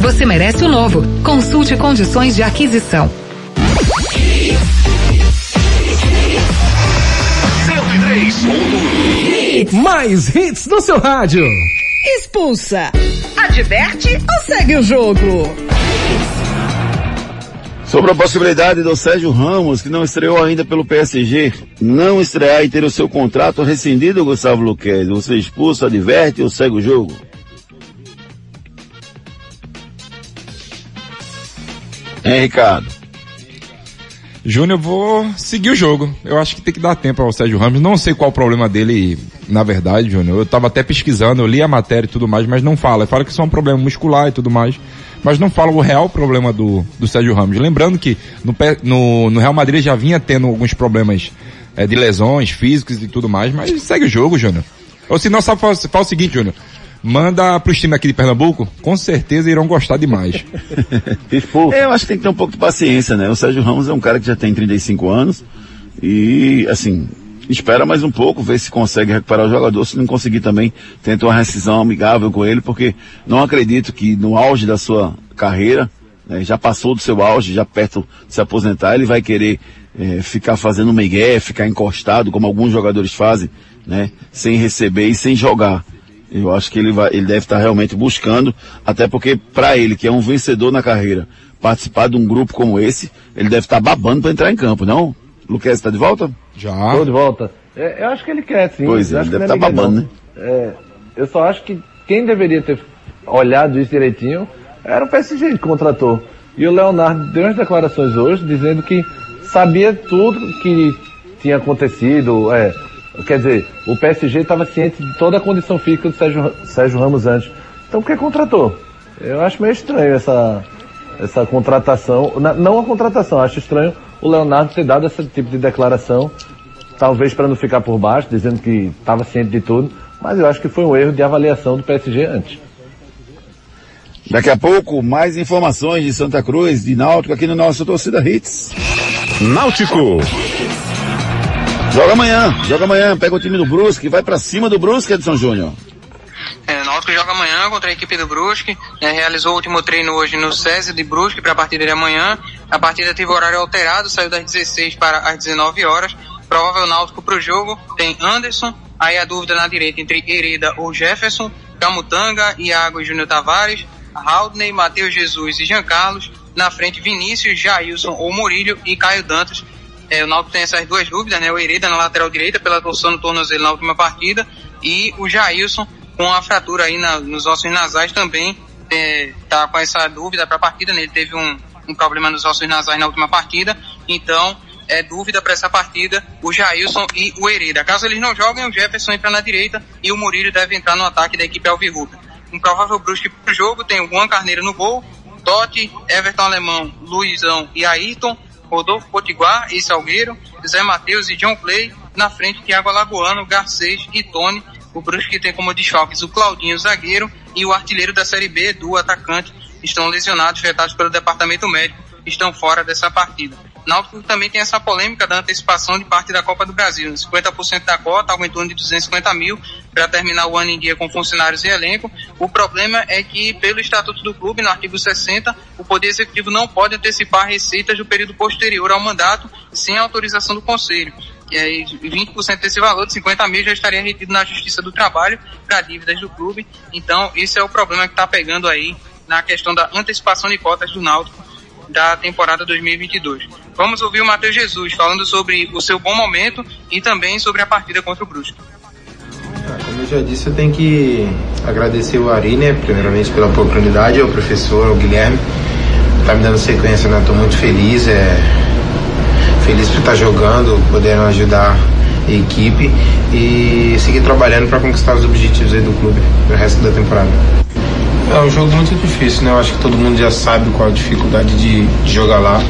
P: você merece o novo. Consulte condições de aquisição.
A: Mais hits no seu rádio.
L: Expulsa, adverte ou segue o jogo?
C: Sobre a possibilidade do Sérgio Ramos, que não estreou ainda pelo PSG, não estrear e ter o seu contrato rescindido, Gustavo Luquez, você expulsa, adverte ou segue o jogo? Hein, Ricardo?
F: Júnior, vou seguir o jogo. Eu acho que tem que dar tempo ao Sérgio Ramos. Não sei qual o problema dele, na verdade, Júnior. Eu tava até pesquisando, eu li a matéria e tudo mais, mas não fala. Fala que isso é um problema muscular e tudo mais. Mas não fala o real problema do, do Sérgio Ramos. Lembrando que no, no, no Real Madrid já vinha tendo alguns problemas eh, de lesões físicos e tudo mais, mas segue o jogo, Júnior. Ou se não, sabe, faz o seguinte, Júnior. Manda pros times aqui de Pernambuco, com certeza irão gostar demais. [LAUGHS]
C: É, eu acho que tem que ter um pouco de paciência, né? O Sérgio Ramos é um cara que já tem 35 anos e, assim, espera mais um pouco, ver se consegue recuperar o jogador. Se não conseguir também, tenta uma rescisão amigável com ele, porque não acredito que no auge da sua carreira, né, já passou do seu auge, já perto de se aposentar, ele vai querer eh, ficar fazendo migué, ficar encostado, como alguns jogadores fazem, né? Sem receber e sem jogar. Eu acho que ele vai, ele deve estar realmente buscando, até porque para ele, que é um vencedor na carreira, participar de um grupo como esse, ele deve estar babando para entrar em campo, não? Luquez está de volta?
F: Já.
E: Tô de volta. É, eu acho que ele quer, sim.
C: Pois é, ele deve
E: não é
C: estar
E: ninguém,
C: babando,
E: não. É, eu só acho que quem deveria ter olhado isso direitinho era o PSG que contratou. E o Leonardo deu umas declarações hoje dizendo que sabia tudo que tinha acontecido. É, quer dizer, o PSG estava ciente de toda a condição física do Sérgio, Sérgio Ramos antes. Então por que contratou? Eu acho meio estranho essa, essa contratação. Não a contratação, acho estranho o Leonardo ter dado esse tipo de declaração, talvez para não ficar por baixo, dizendo que estava ciente de tudo, mas eu acho que foi um erro de avaliação do PSG antes.
C: Daqui a pouco, mais informações de Santa Cruz, de Náutico, aqui no nosso Torcida Hits.
B: Náutico.
C: Joga amanhã, joga amanhã, pega o time do Brusque, vai pra cima do Brusque, Edson Júnior.
H: É, Náutico joga amanhã contra a equipe do Brusque. né, realizou o último treino hoje no SESI de Brusque para a partida de amanhã. A partida teve horário alterado, saiu das 16 para as 19 horas. Provável Náutico para o jogo tem Anderson. Aí a dúvida na direita entre Hereda ou Jefferson, Camutanga, Iago e Júnior Tavares, Haldney, Matheus Jesus e Jean Carlos. Na frente Vinícius, Jailson ou Murilho e Caio Dantas. É, o Náutico tem essas duas dúvidas, né? O Hereda na lateral direita pela torção no tornozelo na última partida e o Jailson com a fratura aí na- nos ossos nasais também é, tá com essa dúvida para a partida, né? Ele teve um, um problema nos ossos nasais na última partida, então é dúvida para essa partida o Jailson e o Hereda. Caso eles não joguem, o Jefferson entra na direita e o Murilo deve entrar no ataque da equipe Alvirrubra. Um provável Brusque pro jogo tem o Juan Carneiro no gol, Totti, Everton Alemão, Luizão e Ayrton, Rodolfo Potiguar e Salgueiro, Zé Matheus e John Clay, na frente Thiago Alagoano, Garcês e Tony. O Brusque tem como desfalques o Claudinho, zagueiro, e o artilheiro da Série B, do atacante, estão lesionados, tratados pelo departamento médico, estão fora dessa partida. Náutico também tem essa polêmica da antecipação de parte da Copa do Brasil. né? 50% da cota, algo em torno de 250 mil, para terminar o ano em dia com funcionários e elenco. O problema é que, pelo Estatuto do Clube, no artigo 60, o Poder Executivo não pode antecipar receitas do período posterior ao mandato sem autorização do Conselho. E aí, 20% desse valor, de 50 mil, já estaria retido na Justiça do Trabalho para dívidas do clube. Então, esse é o problema que está pegando aí na questão da antecipação de cotas do Náutico da temporada 2022. Vamos ouvir o Matheus Jesus falando sobre o seu bom momento e também sobre a partida contra o Brusque.
Q: Como eu já disse, eu tenho que agradecer o Ari, né, primeiramente pela oportunidade, ao professor, ao Guilherme, tá me dando sequência, né, tô muito feliz, é, feliz por estar jogando, podendo ajudar a equipe e seguir trabalhando para conquistar os objetivos aí do clube no resto da temporada. É um jogo muito difícil, né? Eu acho que todo mundo já sabe qual a dificuldade de, de jogar lá,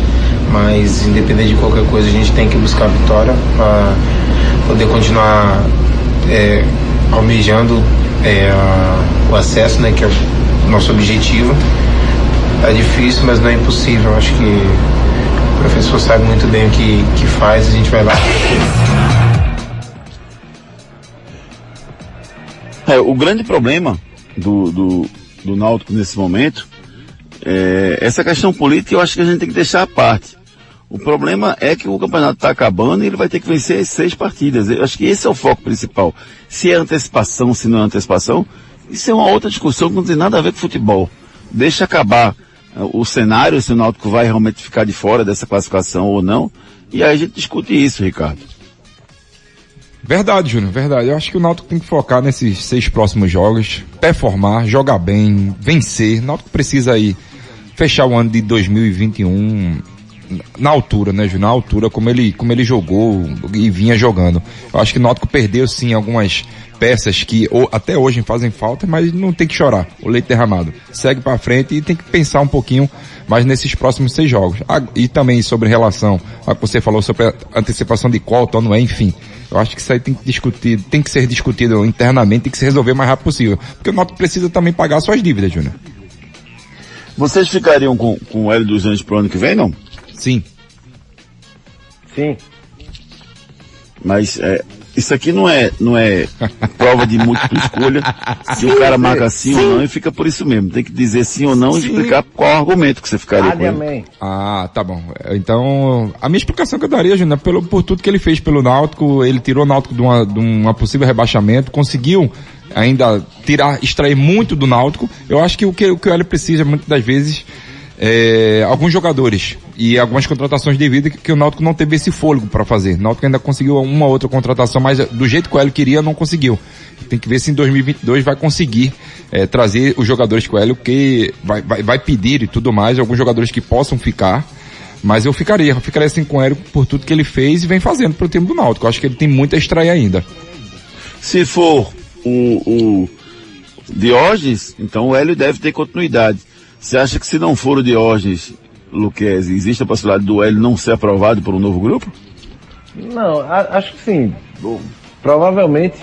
Q: mas independente de qualquer coisa, a gente tem que buscar a vitória para poder continuar é, almejando é, o acesso, né? Que é o nosso objetivo. É difícil, mas não é impossível. Acho que o professor sabe muito bem o que, que faz, a gente vai lá.
C: É, o grande problema do, do, do Náutico nesse momento é essa questão política eu acho que a gente tem que deixar à parte. O problema é que o campeonato está acabando e ele vai ter que vencer as seis partidas. Eu acho que esse é o foco principal. Se é antecipação, se não é antecipação, isso é uma outra discussão que não tem nada a ver com futebol. Deixa acabar uh, o cenário, se o Náutico vai realmente ficar de fora dessa classificação ou não, e aí a gente discute isso, Ricardo.
F: Verdade, Júnior, verdade. Eu acho que o Náutico tem que focar nesses seis próximos jogos, performar, jogar bem, vencer. O Náutico precisa aí fechar o ano de 2021 na altura, né, Júnior? Na altura como ele, como ele jogou e vinha jogando. Eu acho que o Náutico perdeu sim algumas peças que ou, até hoje fazem falta, mas não tem que chorar. O leite derramado. Segue para frente e tem que pensar um pouquinho mais nesses próximos seis jogos. Ah, e também sobre relação a que você falou sobre a antecipação de cota não é, enfim. Eu acho que isso aí tem que discutir, tem que ser discutido internamente, tem que se resolver o mais rápido possível. Porque o Náutico precisa também pagar suas dívidas, Júnior.
C: Vocês ficariam com, com o Hélio dos Anjos pro ano que vem, não?
F: Sim.
E: Sim.
C: Mas é, isso aqui não é, não é prova de múltipla escolha. [LAUGHS] Se o cara marca sim, sim, ou não e fica por isso mesmo. Tem que dizer sim ou não sim. e explicar qual argumento que você ficaria com ele.
F: Ah, tá bom. Então, a minha explicação que eu daria, Júnior, pelo, por tudo que ele fez pelo Náutico, ele tirou o Náutico de uma, de uma possível rebaixamento, conseguiu ainda tirar, extrair muito do Náutico. Eu acho que o que, o que o Hélio precisa muitas das vezes é, alguns jogadores e algumas contratações devidas que, que o Náutico não teve esse fôlego para fazer. O Náutico ainda conseguiu uma outra contratação, mas do jeito que o Hélio queria, não conseguiu. Tem que ver se em 2022 vai conseguir é, trazer os jogadores que o Hélio que vai, vai, vai pedir e tudo mais, alguns jogadores que possam ficar. Mas eu ficaria, eu ficaria assim com o Hélio por tudo que ele fez e vem fazendo pro time do Náutico. Eu acho que ele tem muito a extrair ainda.
C: Se for o, o Diógenes, então o Hélio deve ter continuidade. Você acha que se não for o Diógenes, Luquezzi, existe a possibilidade do Hélio não ser aprovado por um novo grupo?
E: Não, a, acho que sim. Provavelmente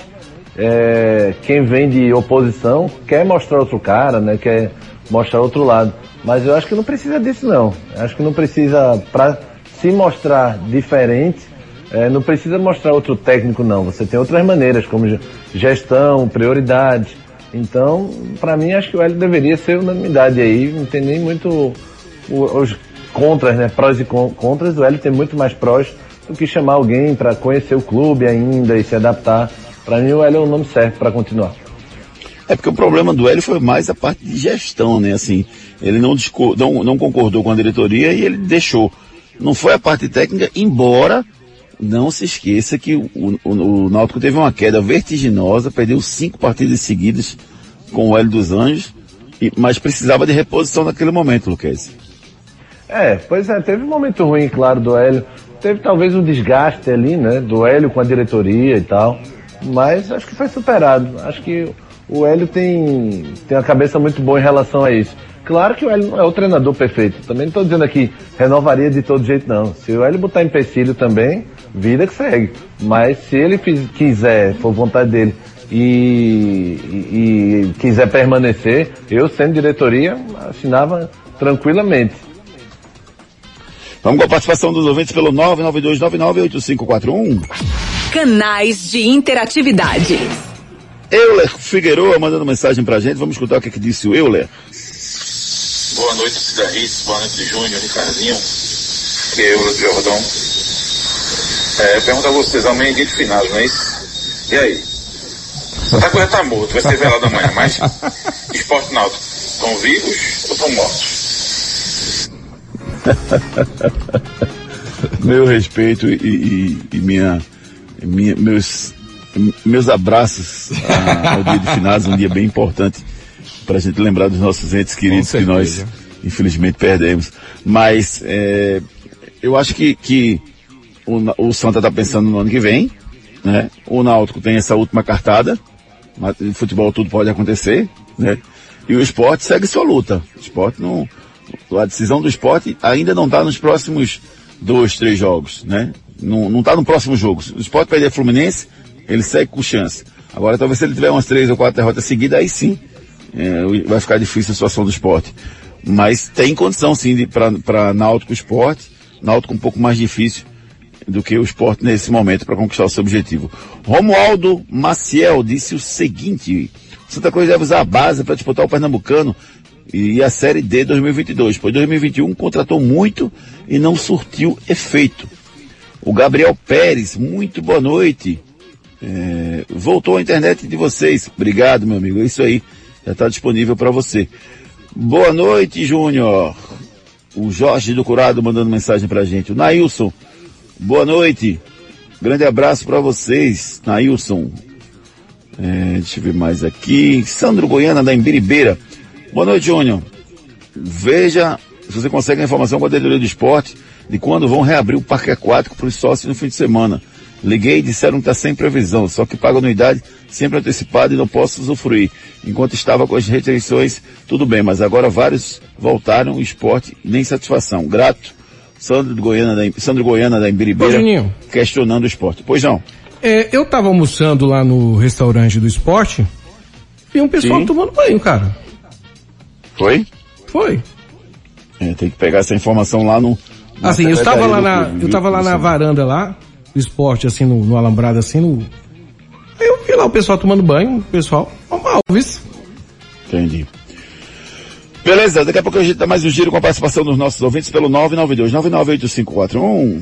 E: é, quem vem de oposição quer mostrar outro cara, né? Quer mostrar outro lado. Mas eu acho que não precisa disso não. Eu acho que não precisa para se mostrar diferente. É, não precisa mostrar outro técnico não. Você tem outras maneiras como gestão, prioridades. Então, para mim, acho que o Hélio deveria ser unanimidade aí. Não tem nem muito os contras, né? Prós e contras. O Hélio tem muito mais prós do que chamar alguém para conhecer o clube ainda e se adaptar. Para mim, o Hélio é o nome certo para continuar.
C: É porque o problema do Hélio foi mais a parte de gestão, né? Assim, ele não, não, não concordou com a diretoria e ele deixou. Não foi a parte técnica, embora não se esqueça que o, o, o Náutico teve uma queda vertiginosa, perdeu cinco partidas seguidas com o Hélio dos Anjos, e, mas precisava de reposição naquele momento, Luquez.
E: É, pois é, teve um momento ruim, claro, do Hélio. Teve talvez um desgaste ali, né, do Hélio com a diretoria e tal, mas acho que foi superado. Acho que o Hélio tem, tem uma cabeça muito boa em relação a isso. Claro que o Hélio não é o treinador perfeito. Também não estou dizendo aqui renovaria de todo jeito, não. Se o Hélio botar empecilho também, vida que segue. Mas se ele quiser, for vontade dele, e, e, e quiser permanecer, eu sendo diretoria, assinava tranquilamente.
C: Vamos com a participação dos ouvintes pelo 992998541.
P: Canais de interatividade.
C: Euler Figueroa mandando mensagem pra gente. Vamos escutar o que, que disse o Euler.
M: Boa noite, Cida Ritz, boa noite, Júnior, Ricardinho, que é Euler Jordão. É, pergunta a vocês, amanhã é dia de finais, não é isso? E aí? Santa Cruz tá morto, vai ser velado amanhã, mas [LAUGHS] esporte náutico, estão vivos ou estão mortos? [LAUGHS]
C: Meu respeito e, e- e minha, minha- meus, meus abraços a- ao dia de finados, um dia bem importante para a gente lembrar dos nossos entes queridos que nós infelizmente perdemos. Mas é, eu acho que, que o, o Santa está pensando no ano que vem, né? O Náutico tem essa última cartada, mas em futebol tudo pode acontecer, né? E o esporte segue sua luta. O esporte não, a decisão do esporte ainda não está nos próximos dois, três jogos, né? Não, não tá no próximo jogo. Se o esporte perder Fluminense, ele segue com chance. Agora, talvez se ele tiver umas três ou quatro derrotas seguidas, aí sim, é, vai ficar difícil a situação do esporte. Mas tem condição sim para Náutico Esporte, Náutico um pouco mais difícil do que o esporte nesse momento para conquistar o seu objetivo. Romualdo Maciel disse o seguinte, Santa Cruz deve usar a base para disputar o Pernambucano e a Série D 2022, pois 2021 contratou muito e não surtiu efeito. O Gabriel Pérez, muito boa noite. É, voltou a internet de vocês. Obrigado, meu amigo. É isso aí. Já está disponível para você. Boa noite, Júnior. O Jorge do Curado mandando mensagem pra gente. O Nailson, boa noite. Grande abraço para vocês, Nailson. É, deixa eu ver mais aqui. Sandro Goiana da Embiribeira. Boa noite, Júnior. Veja se você consegue a informação com a diretoria do esporte de quando vão reabrir o parque aquático para os sócios no fim de semana. Liguei e disseram que está sem previsão, só que pago anuidade sempre antecipada e não posso usufruir. Enquanto estava com as restrições, tudo bem, mas agora vários voltaram, o esporte nem satisfação. Grato, Sandro Goiana da, Sandro Goiana da Embiribeira,
A: Ô, Juninho.
C: questionando o esporte. Pois não.
A: É, eu tava almoçando lá no restaurante do esporte e um pessoal
C: Sim.
A: tomando banho, cara.
C: Foi?
A: Foi.
C: É, tem que pegar essa informação lá no.
A: Assim, eu estava lá na,
C: clube,
A: eu
C: viu?
A: tava lá na varanda lá, do esporte, assim, no, no alambrado, assim, no... Aí eu vi lá o pessoal tomando banho, o pessoal, normal, viu?
C: Entendi. Beleza, daqui a pouco a gente dá mais um giro com a participação dos nossos ouvintes pelo 992 998541.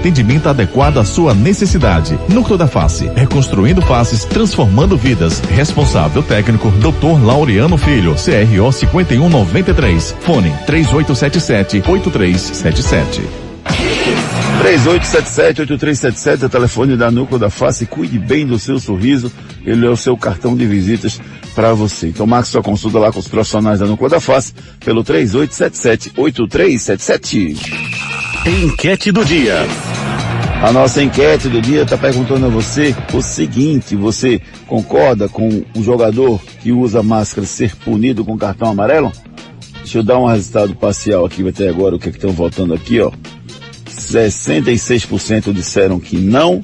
I: atendimento adequado à sua necessidade. Núcleo da Face, reconstruindo faces, transformando vidas. Responsável técnico, Dr. Laureano Filho, CRO 5193. Fone 3877-8377.
C: 3877-8377 é o telefone da Núcleo da Face. Cuide bem do seu sorriso. Ele é o seu cartão de visitas para você. Então marque sua consulta lá com os profissionais da Núcleo da Face pelo 3877-8377.
B: Enquete do dia.
C: A nossa enquete do dia está perguntando a você o seguinte: você concorda com o jogador que usa máscara ser punido com cartão amarelo? Deixa eu dar um resultado parcial aqui até agora, o que é que estão votando aqui, ó. 66% disseram que não,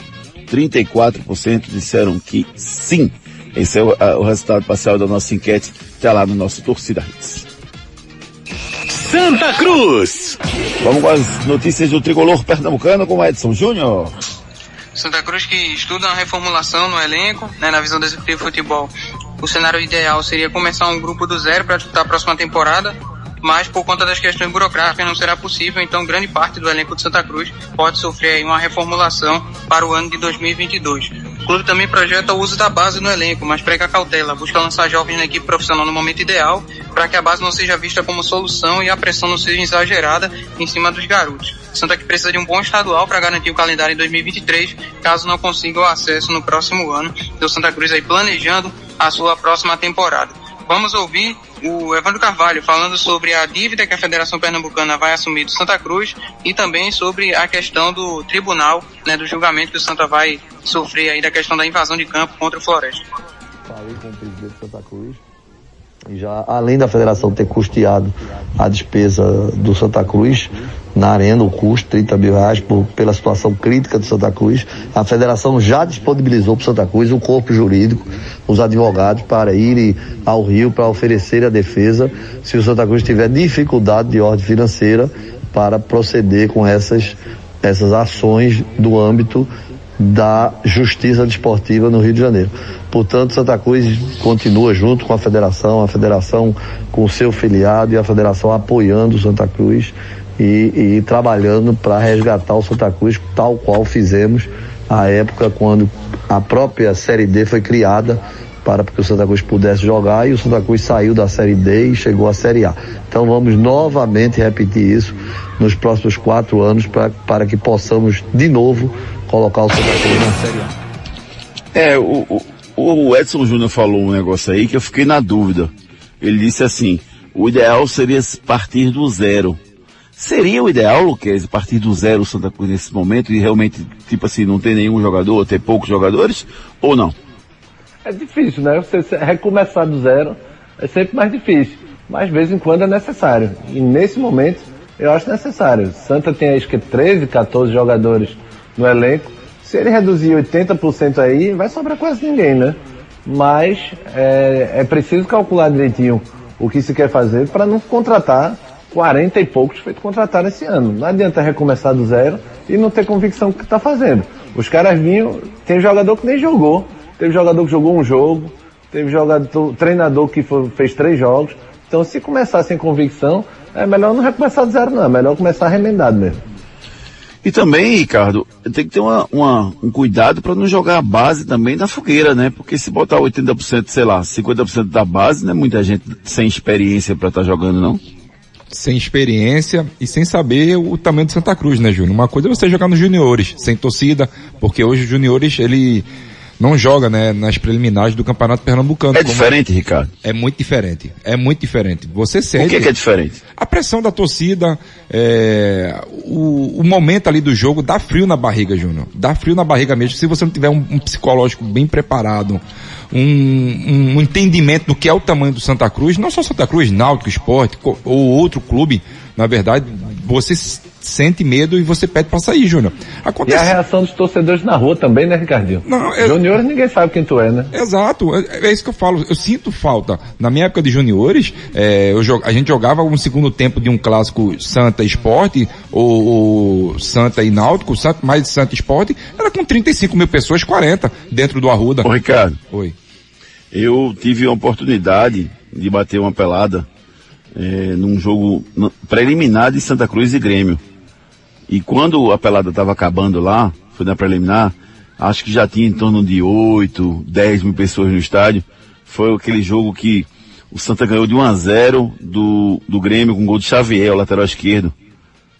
C: 34% disseram que sim. Esse é o, a- o resultado parcial da nossa enquete, está lá no nosso Torcida Hits.
B: Santa Cruz.
C: Vamos com as notícias do tricolor pernambucano com o Edson Júnior.
H: Santa Cruz que estuda uma reformulação no elenco, né, na visão do executivo de futebol. O cenário ideal seria começar um grupo do zero para disputar a próxima temporada, mas por conta das questões burocráticas não será possível, então grande parte do elenco de Santa Cruz pode sofrer aí uma reformulação para o ano de 2022. Clube também projeta o uso da base no elenco, mas prega cautela, busca lançar jovens na equipe profissional no momento ideal, para que a base não seja vista como solução e a pressão não seja exagerada em cima dos garotos. Santa que precisa de um bom estadual para garantir o calendário em 2023, caso não consiga o acesso no próximo ano. Então Santa Cruz aí planejando a sua próxima temporada. Vamos ouvir o Evandro Carvalho falando sobre a dívida que a Federação Pernambucana vai assumir do Santa Cruz e também sobre a questão do tribunal, né, do julgamento que o Santa vai sofrer aí da questão da invasão de campo contra o Floresta.
E: Santa Cruz. Já, além da federação ter custeado a despesa do Santa Cruz na arena, o custo, 30 mil reais por, pela situação crítica do Santa Cruz, a federação já disponibilizou para o Santa Cruz o corpo jurídico, os advogados para irem ao Rio para oferecer a defesa se o Santa Cruz tiver dificuldade de ordem financeira para proceder com essas, essas ações do âmbito da Justiça Desportiva no Rio de Janeiro. Portanto, Santa Cruz continua junto com a federação, a federação com o seu filiado e a federação apoiando o Santa Cruz e, e trabalhando para resgatar o Santa Cruz tal qual fizemos à época quando a própria Série D foi criada para que o Santa Cruz pudesse jogar e o Santa Cruz saiu da Série D e chegou à Série A. Então vamos novamente repetir isso nos próximos quatro anos pra, para que possamos de novo colocar o Santa Cruz na Série A.
C: É, o, o, o Edson Júnior falou um negócio aí que eu fiquei na dúvida. Ele disse assim, o ideal seria partir do zero. Seria o ideal, Luquez, partir do zero o Santa Cruz nesse momento e realmente, tipo assim, não ter nenhum jogador, ter poucos jogadores, ou não?
E: É difícil, né? Você recomeçar do zero é sempre mais difícil. Mas de vez em quando é necessário. E nesse momento eu acho necessário. Santa tem acho que 13, 14 jogadores no elenco. Se ele reduzir 80% aí, vai sobrar quase ninguém, né? Mas é, é preciso calcular direitinho o que se quer fazer para não contratar 40 e poucos feito contratar esse ano. Não adianta recomeçar do zero e não ter convicção do que está fazendo. Os caras vinham, tem jogador que nem jogou, teve jogador que jogou um jogo, teve jogador, treinador que foi, fez três jogos. Então se começar sem convicção, é melhor não recomeçar do zero não, é melhor começar remendado mesmo.
C: E também, Ricardo, tem que ter uma, uma um cuidado para não jogar a base também na fogueira, né? Porque se botar 80%, sei lá, 50% da base, não é muita gente sem experiência para estar tá jogando, não?
F: Sem experiência e sem saber o tamanho de Santa Cruz, né, Júnior? Uma coisa é você jogar nos juniores, sem torcida, porque hoje os juniores, ele não joga, né, nas preliminares do Campeonato Pernambucano.
C: É diferente, Ricardo?
F: É muito diferente. É muito diferente. Você sente...
C: O que é, que é diferente?
F: A pressão da torcida, é, o, o, momento ali do jogo dá frio na barriga, Júnior. Dá frio na barriga mesmo. Se você não tiver um, um psicológico bem preparado, um, um, entendimento do que é o tamanho do Santa Cruz, não só Santa Cruz, Náutico, Esporte ou outro clube, na verdade, você sente medo e você pede para sair, Júnior.
E: Acontece... E a reação dos torcedores na rua também, né, Ricardinho? Não, é... Juniores ninguém sabe quem tu é, né?
F: Exato, é, é, isso que eu falo. Eu sinto falta. Na minha época de juniores, é, eu, a gente jogava um segundo tempo de um clássico Santa Esporte, ou, ou Santa e Náutico, Santa, mais Santa Esporte, era com 35 mil pessoas, 40 dentro do Arruda.
C: Ô Ricardo.
F: Oi.
C: Eu tive a oportunidade de bater uma pelada é, num jogo preliminar de Santa Cruz e Grêmio. E quando a pelada estava acabando lá, foi na preliminar, acho que já tinha em torno de 8, 10 mil pessoas no estádio. Foi aquele jogo que o Santa ganhou de 1 a 0 do, do Grêmio com gol de Xavier, o lateral esquerdo.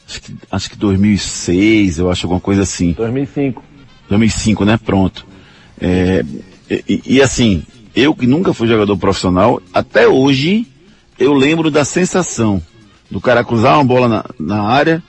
C: Acho que, acho que 2006, eu acho alguma coisa assim.
E: 2005.
C: 2005, né? Pronto. É, e, e assim, eu que nunca fui jogador profissional, até hoje eu lembro da sensação do cara cruzar uma bola na, na área,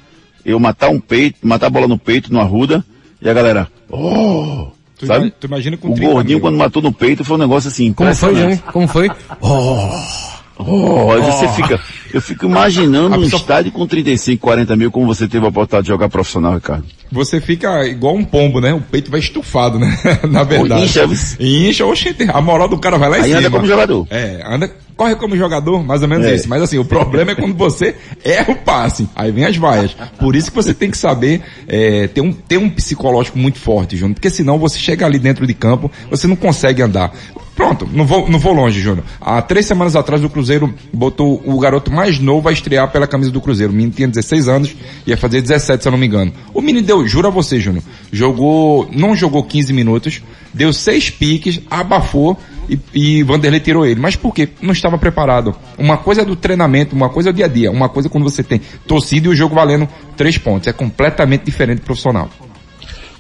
C: eu matar um peito, matar a bola no peito, no arruda, e a galera, oh!
F: Tu,
C: sabe?
F: tu imagina com
C: O gordinho quando matou no peito foi um negócio assim.
A: Como foi, gente? Como foi? [LAUGHS]
C: Oh! Oh, aí você fica, eu fico imaginando um pessoa... estádio com 35, 40 mil, como você teve a oportunidade de jogar profissional, Ricardo.
F: Você fica igual um pombo, né? O peito vai estufado, né? [LAUGHS] Na verdade.
C: incha,
F: incha, oxe, a moral do cara vai lá em
C: aí
F: cima.
C: Aí anda como jogador.
F: É, anda, corre como jogador, mais ou menos é. isso. Mas assim, o problema é quando você erra o passe. Aí vem as vaias. Por isso que você tem que saber é, ter, um, ter um psicológico muito forte, Júnior. Porque senão você chega ali dentro de campo, você não consegue andar. Pronto, não vou, não vou longe, Júnior. Há três semanas atrás o Cruzeiro botou o garoto mais novo a estrear pela camisa do Cruzeiro. O menino tinha 16 anos, ia fazer 17 se eu não me engano. O menino deu, juro a você, Júnior, jogou, não jogou 15 minutos, deu seis piques, abafou e, e Vanderlei tirou ele. Mas por quê? Não estava preparado. Uma coisa é do treinamento, uma coisa é do dia a dia, uma coisa é quando você tem torcida e o jogo valendo três pontos. É completamente diferente do profissional.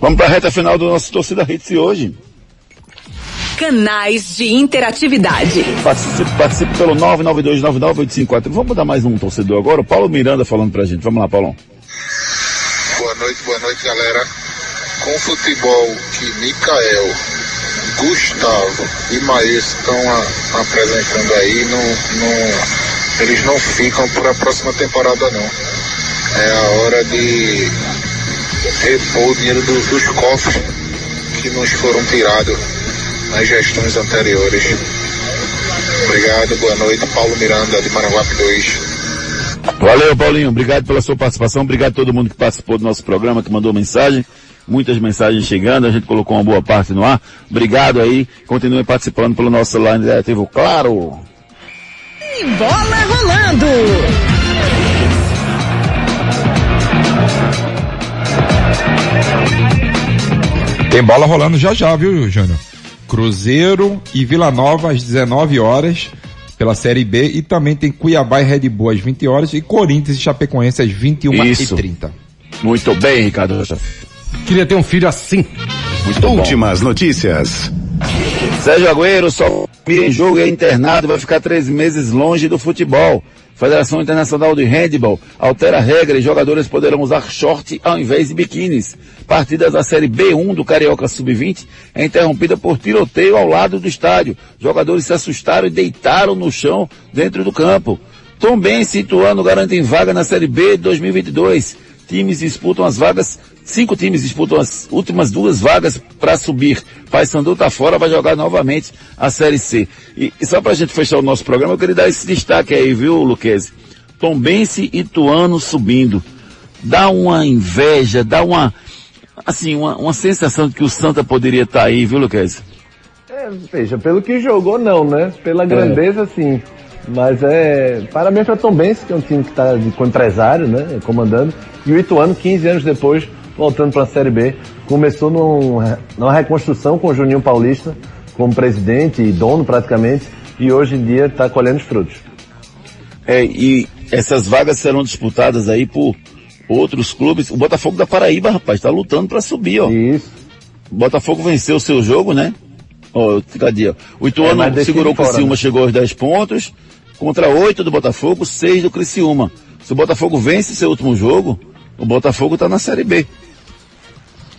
C: Vamos para a reta final do nosso Torcida Hits de hoje
P: canais de interatividade.
C: Participe, participe pelo 992998540. Vamos dar mais um torcedor agora. O Paulo Miranda falando pra gente. Vamos lá, Paulão.
R: Boa noite, boa noite, galera. Com o futebol que Mikael Gustavo e Maílson estão apresentando aí, não, não, eles não ficam para a próxima temporada não. É a hora de repor o dinheiro do- dos cofres que nos foram tirados nas gestões anteriores. Obrigado, boa noite. Paulo Miranda, de Maranguape 2.
C: Valeu, Paulinho. Obrigado pela sua participação. Obrigado a todo mundo que participou do nosso programa, que mandou mensagem. Muitas mensagens chegando, a gente colocou uma boa parte no ar. Obrigado aí. Continue participando pelo nosso celular interativo, claro.
L: E bola rolando!
F: Tem bola rolando já já, viu, Júnior? Cruzeiro e Vila Nova às 19 horas pela Série B e também tem Cuiabá e Red Bull às 20 horas e Corinthians e Chapecoense às 21h30.
C: Muito bem, Ricardo.
A: Queria ter um filho assim.
C: Muito bom.
B: Últimas notícias.
C: Sérgio Agüero só em jogo e é internado e vai ficar três meses longe do futebol. Federação Internacional de Handball altera a regra e jogadores poderão usar short ao invés de biquínis. Partidas da Série B1 do Carioca Sub-20 é interrompida por tiroteio ao lado do estádio. Jogadores se assustaram e deitaram no chão dentro do campo. E Ituano garantem vaga na Série B de 2022. Times disputam as vagas, cinco times disputam as últimas duas vagas para subir. Paysandu tá fora, vai jogar novamente a Série C. E, e só pra gente fechar o nosso programa, eu queria dar esse destaque aí, viu, Luquezzi? Tombense e Ituano subindo. Dá uma inveja, dá uma, assim, uma, uma sensação de que o Santa poderia estar aí, viu, Luquezzi?
E: É, veja, pelo que jogou não, né? Pela grandeza sim. Mas é. Parabéns para Tom Benz, que é um time que está com empresário, né? Comandando. E o Ituano, 15 anos depois, voltando para a Série B. Começou num, numa reconstrução com o Juninho Paulista, como presidente e dono praticamente. E hoje em dia está colhendo os frutos.
C: É, e essas vagas serão disputadas aí por outros clubes. O Botafogo da Paraíba, rapaz, tá lutando para subir, ó.
E: Isso.
C: O Botafogo venceu o seu jogo, né? Ó, ali, ó. O
E: É,
C: Ituano
E: decide
C: segurou o Criciúma,
E: né?
C: chegou aos 10 pontos, contra 8 do Botafogo, 6 do Criciúma. Se o Botafogo vence seu último jogo, o Botafogo tá na Série B.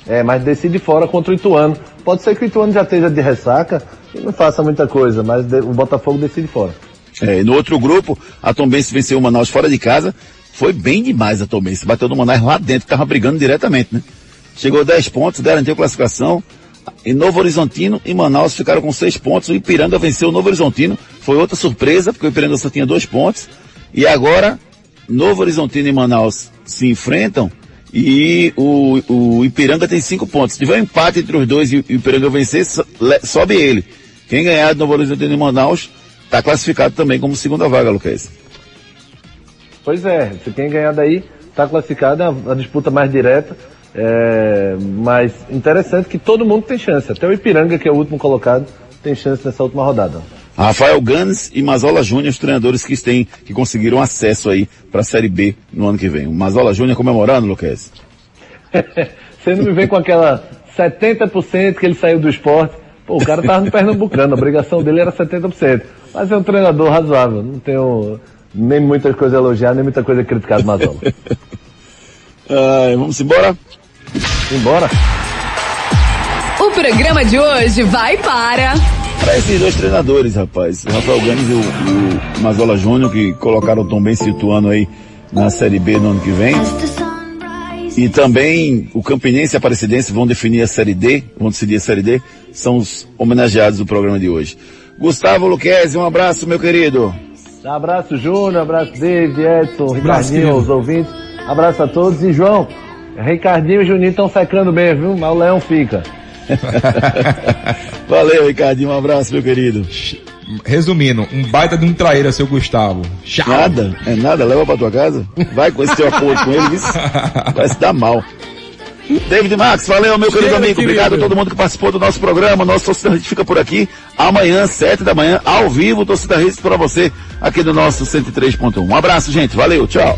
E: É, mas decide fora contra o Ituano. Pode ser que o Ituano já esteja de ressaca e não faça muita coisa, mas o Botafogo decide fora.
C: É, e no outro grupo, a Tombense venceu o Manaus fora de casa. Foi bem demais a Tombense. Bateu no Manaus lá dentro, que tava brigando diretamente, né? Chegou a 10 pontos, garantiu a classificação. E Novo Horizontino e Manaus ficaram com 6 pontos. O Ipiranga venceu o Novo Horizontino. Foi outra surpresa, porque o Ipiranga só tinha 2 pontos. E agora, Novo Horizontino e Manaus se enfrentam. E o, o Ipiranga tem 5 pontos. Se tiver um empate entre os dois e o Ipiranga vencer, sobe ele. Quem ganhar do Novo Horizontino e Manaus está classificado também como segunda vaga, Lucas.
E: Pois é, se quem ganhar daí está classificado, é a disputa mais direta. É, mas interessante que todo mundo tem chance. Até o Ipiranga, que é o último colocado, tem chance nessa última rodada.
C: Rafael Ganes e Mazola Júnior, os treinadores que têm, que conseguiram acesso aí para a Série B no ano que vem. O Mazola Júnior comemorando, Lucas. [LAUGHS]
E: Você não me vem com aquela 70% que ele saiu do esporte. Pô, o cara tava no Pernambucano, a obrigação dele era 70%. Mas é um treinador razoável, não tenho nem muita coisa a elogiar, nem muita coisa a criticar do Mazola. [LAUGHS]
C: Ai, vamos embora?
E: Embora.
S: O programa de hoje vai para.
C: Para esses dois treinadores, rapaz. O Rafael Ganes e o, o Mazola Júnior, que colocaram o Tom bem situando aí na Série B no ano que vem. E também o Campinense e a Aparecidense vão definir a Série D, vão decidir a Série D, são os homenageados do programa de hoje. Gustavo Luquezzi, um abraço, meu querido.
E: Abraço, Júnior, abraço, David, Edson, Ricardinho, os ouvintes. Abraço a todos. E João, Ricardinho e Juninho estão secando bem, viu? Mas o Leão fica. [LAUGHS]
C: Valeu, Ricardinho, um abraço, meu querido.
F: Resumindo, um baita de um traíra, seu Gustavo. Tchau.
C: Nada, é nada, leva pra tua casa. Vai com esse teu acordo com ele, isso [LAUGHS] vai se dar mal. David Max, valeu, meu querido
A: Cheiro,
C: amigo.
A: querido.
C: Obrigado a todo mundo que participou do nosso programa. Nosso Torcida Hits fica por aqui. Amanhã, sete da manhã, ao vivo, Torcida Hits pra você, aqui do nosso 103.1. Um abraço, gente. Valeu, tchau.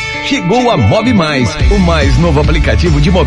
T: Chegou a Mob Mais, o mais novo aplicativo de mobilidade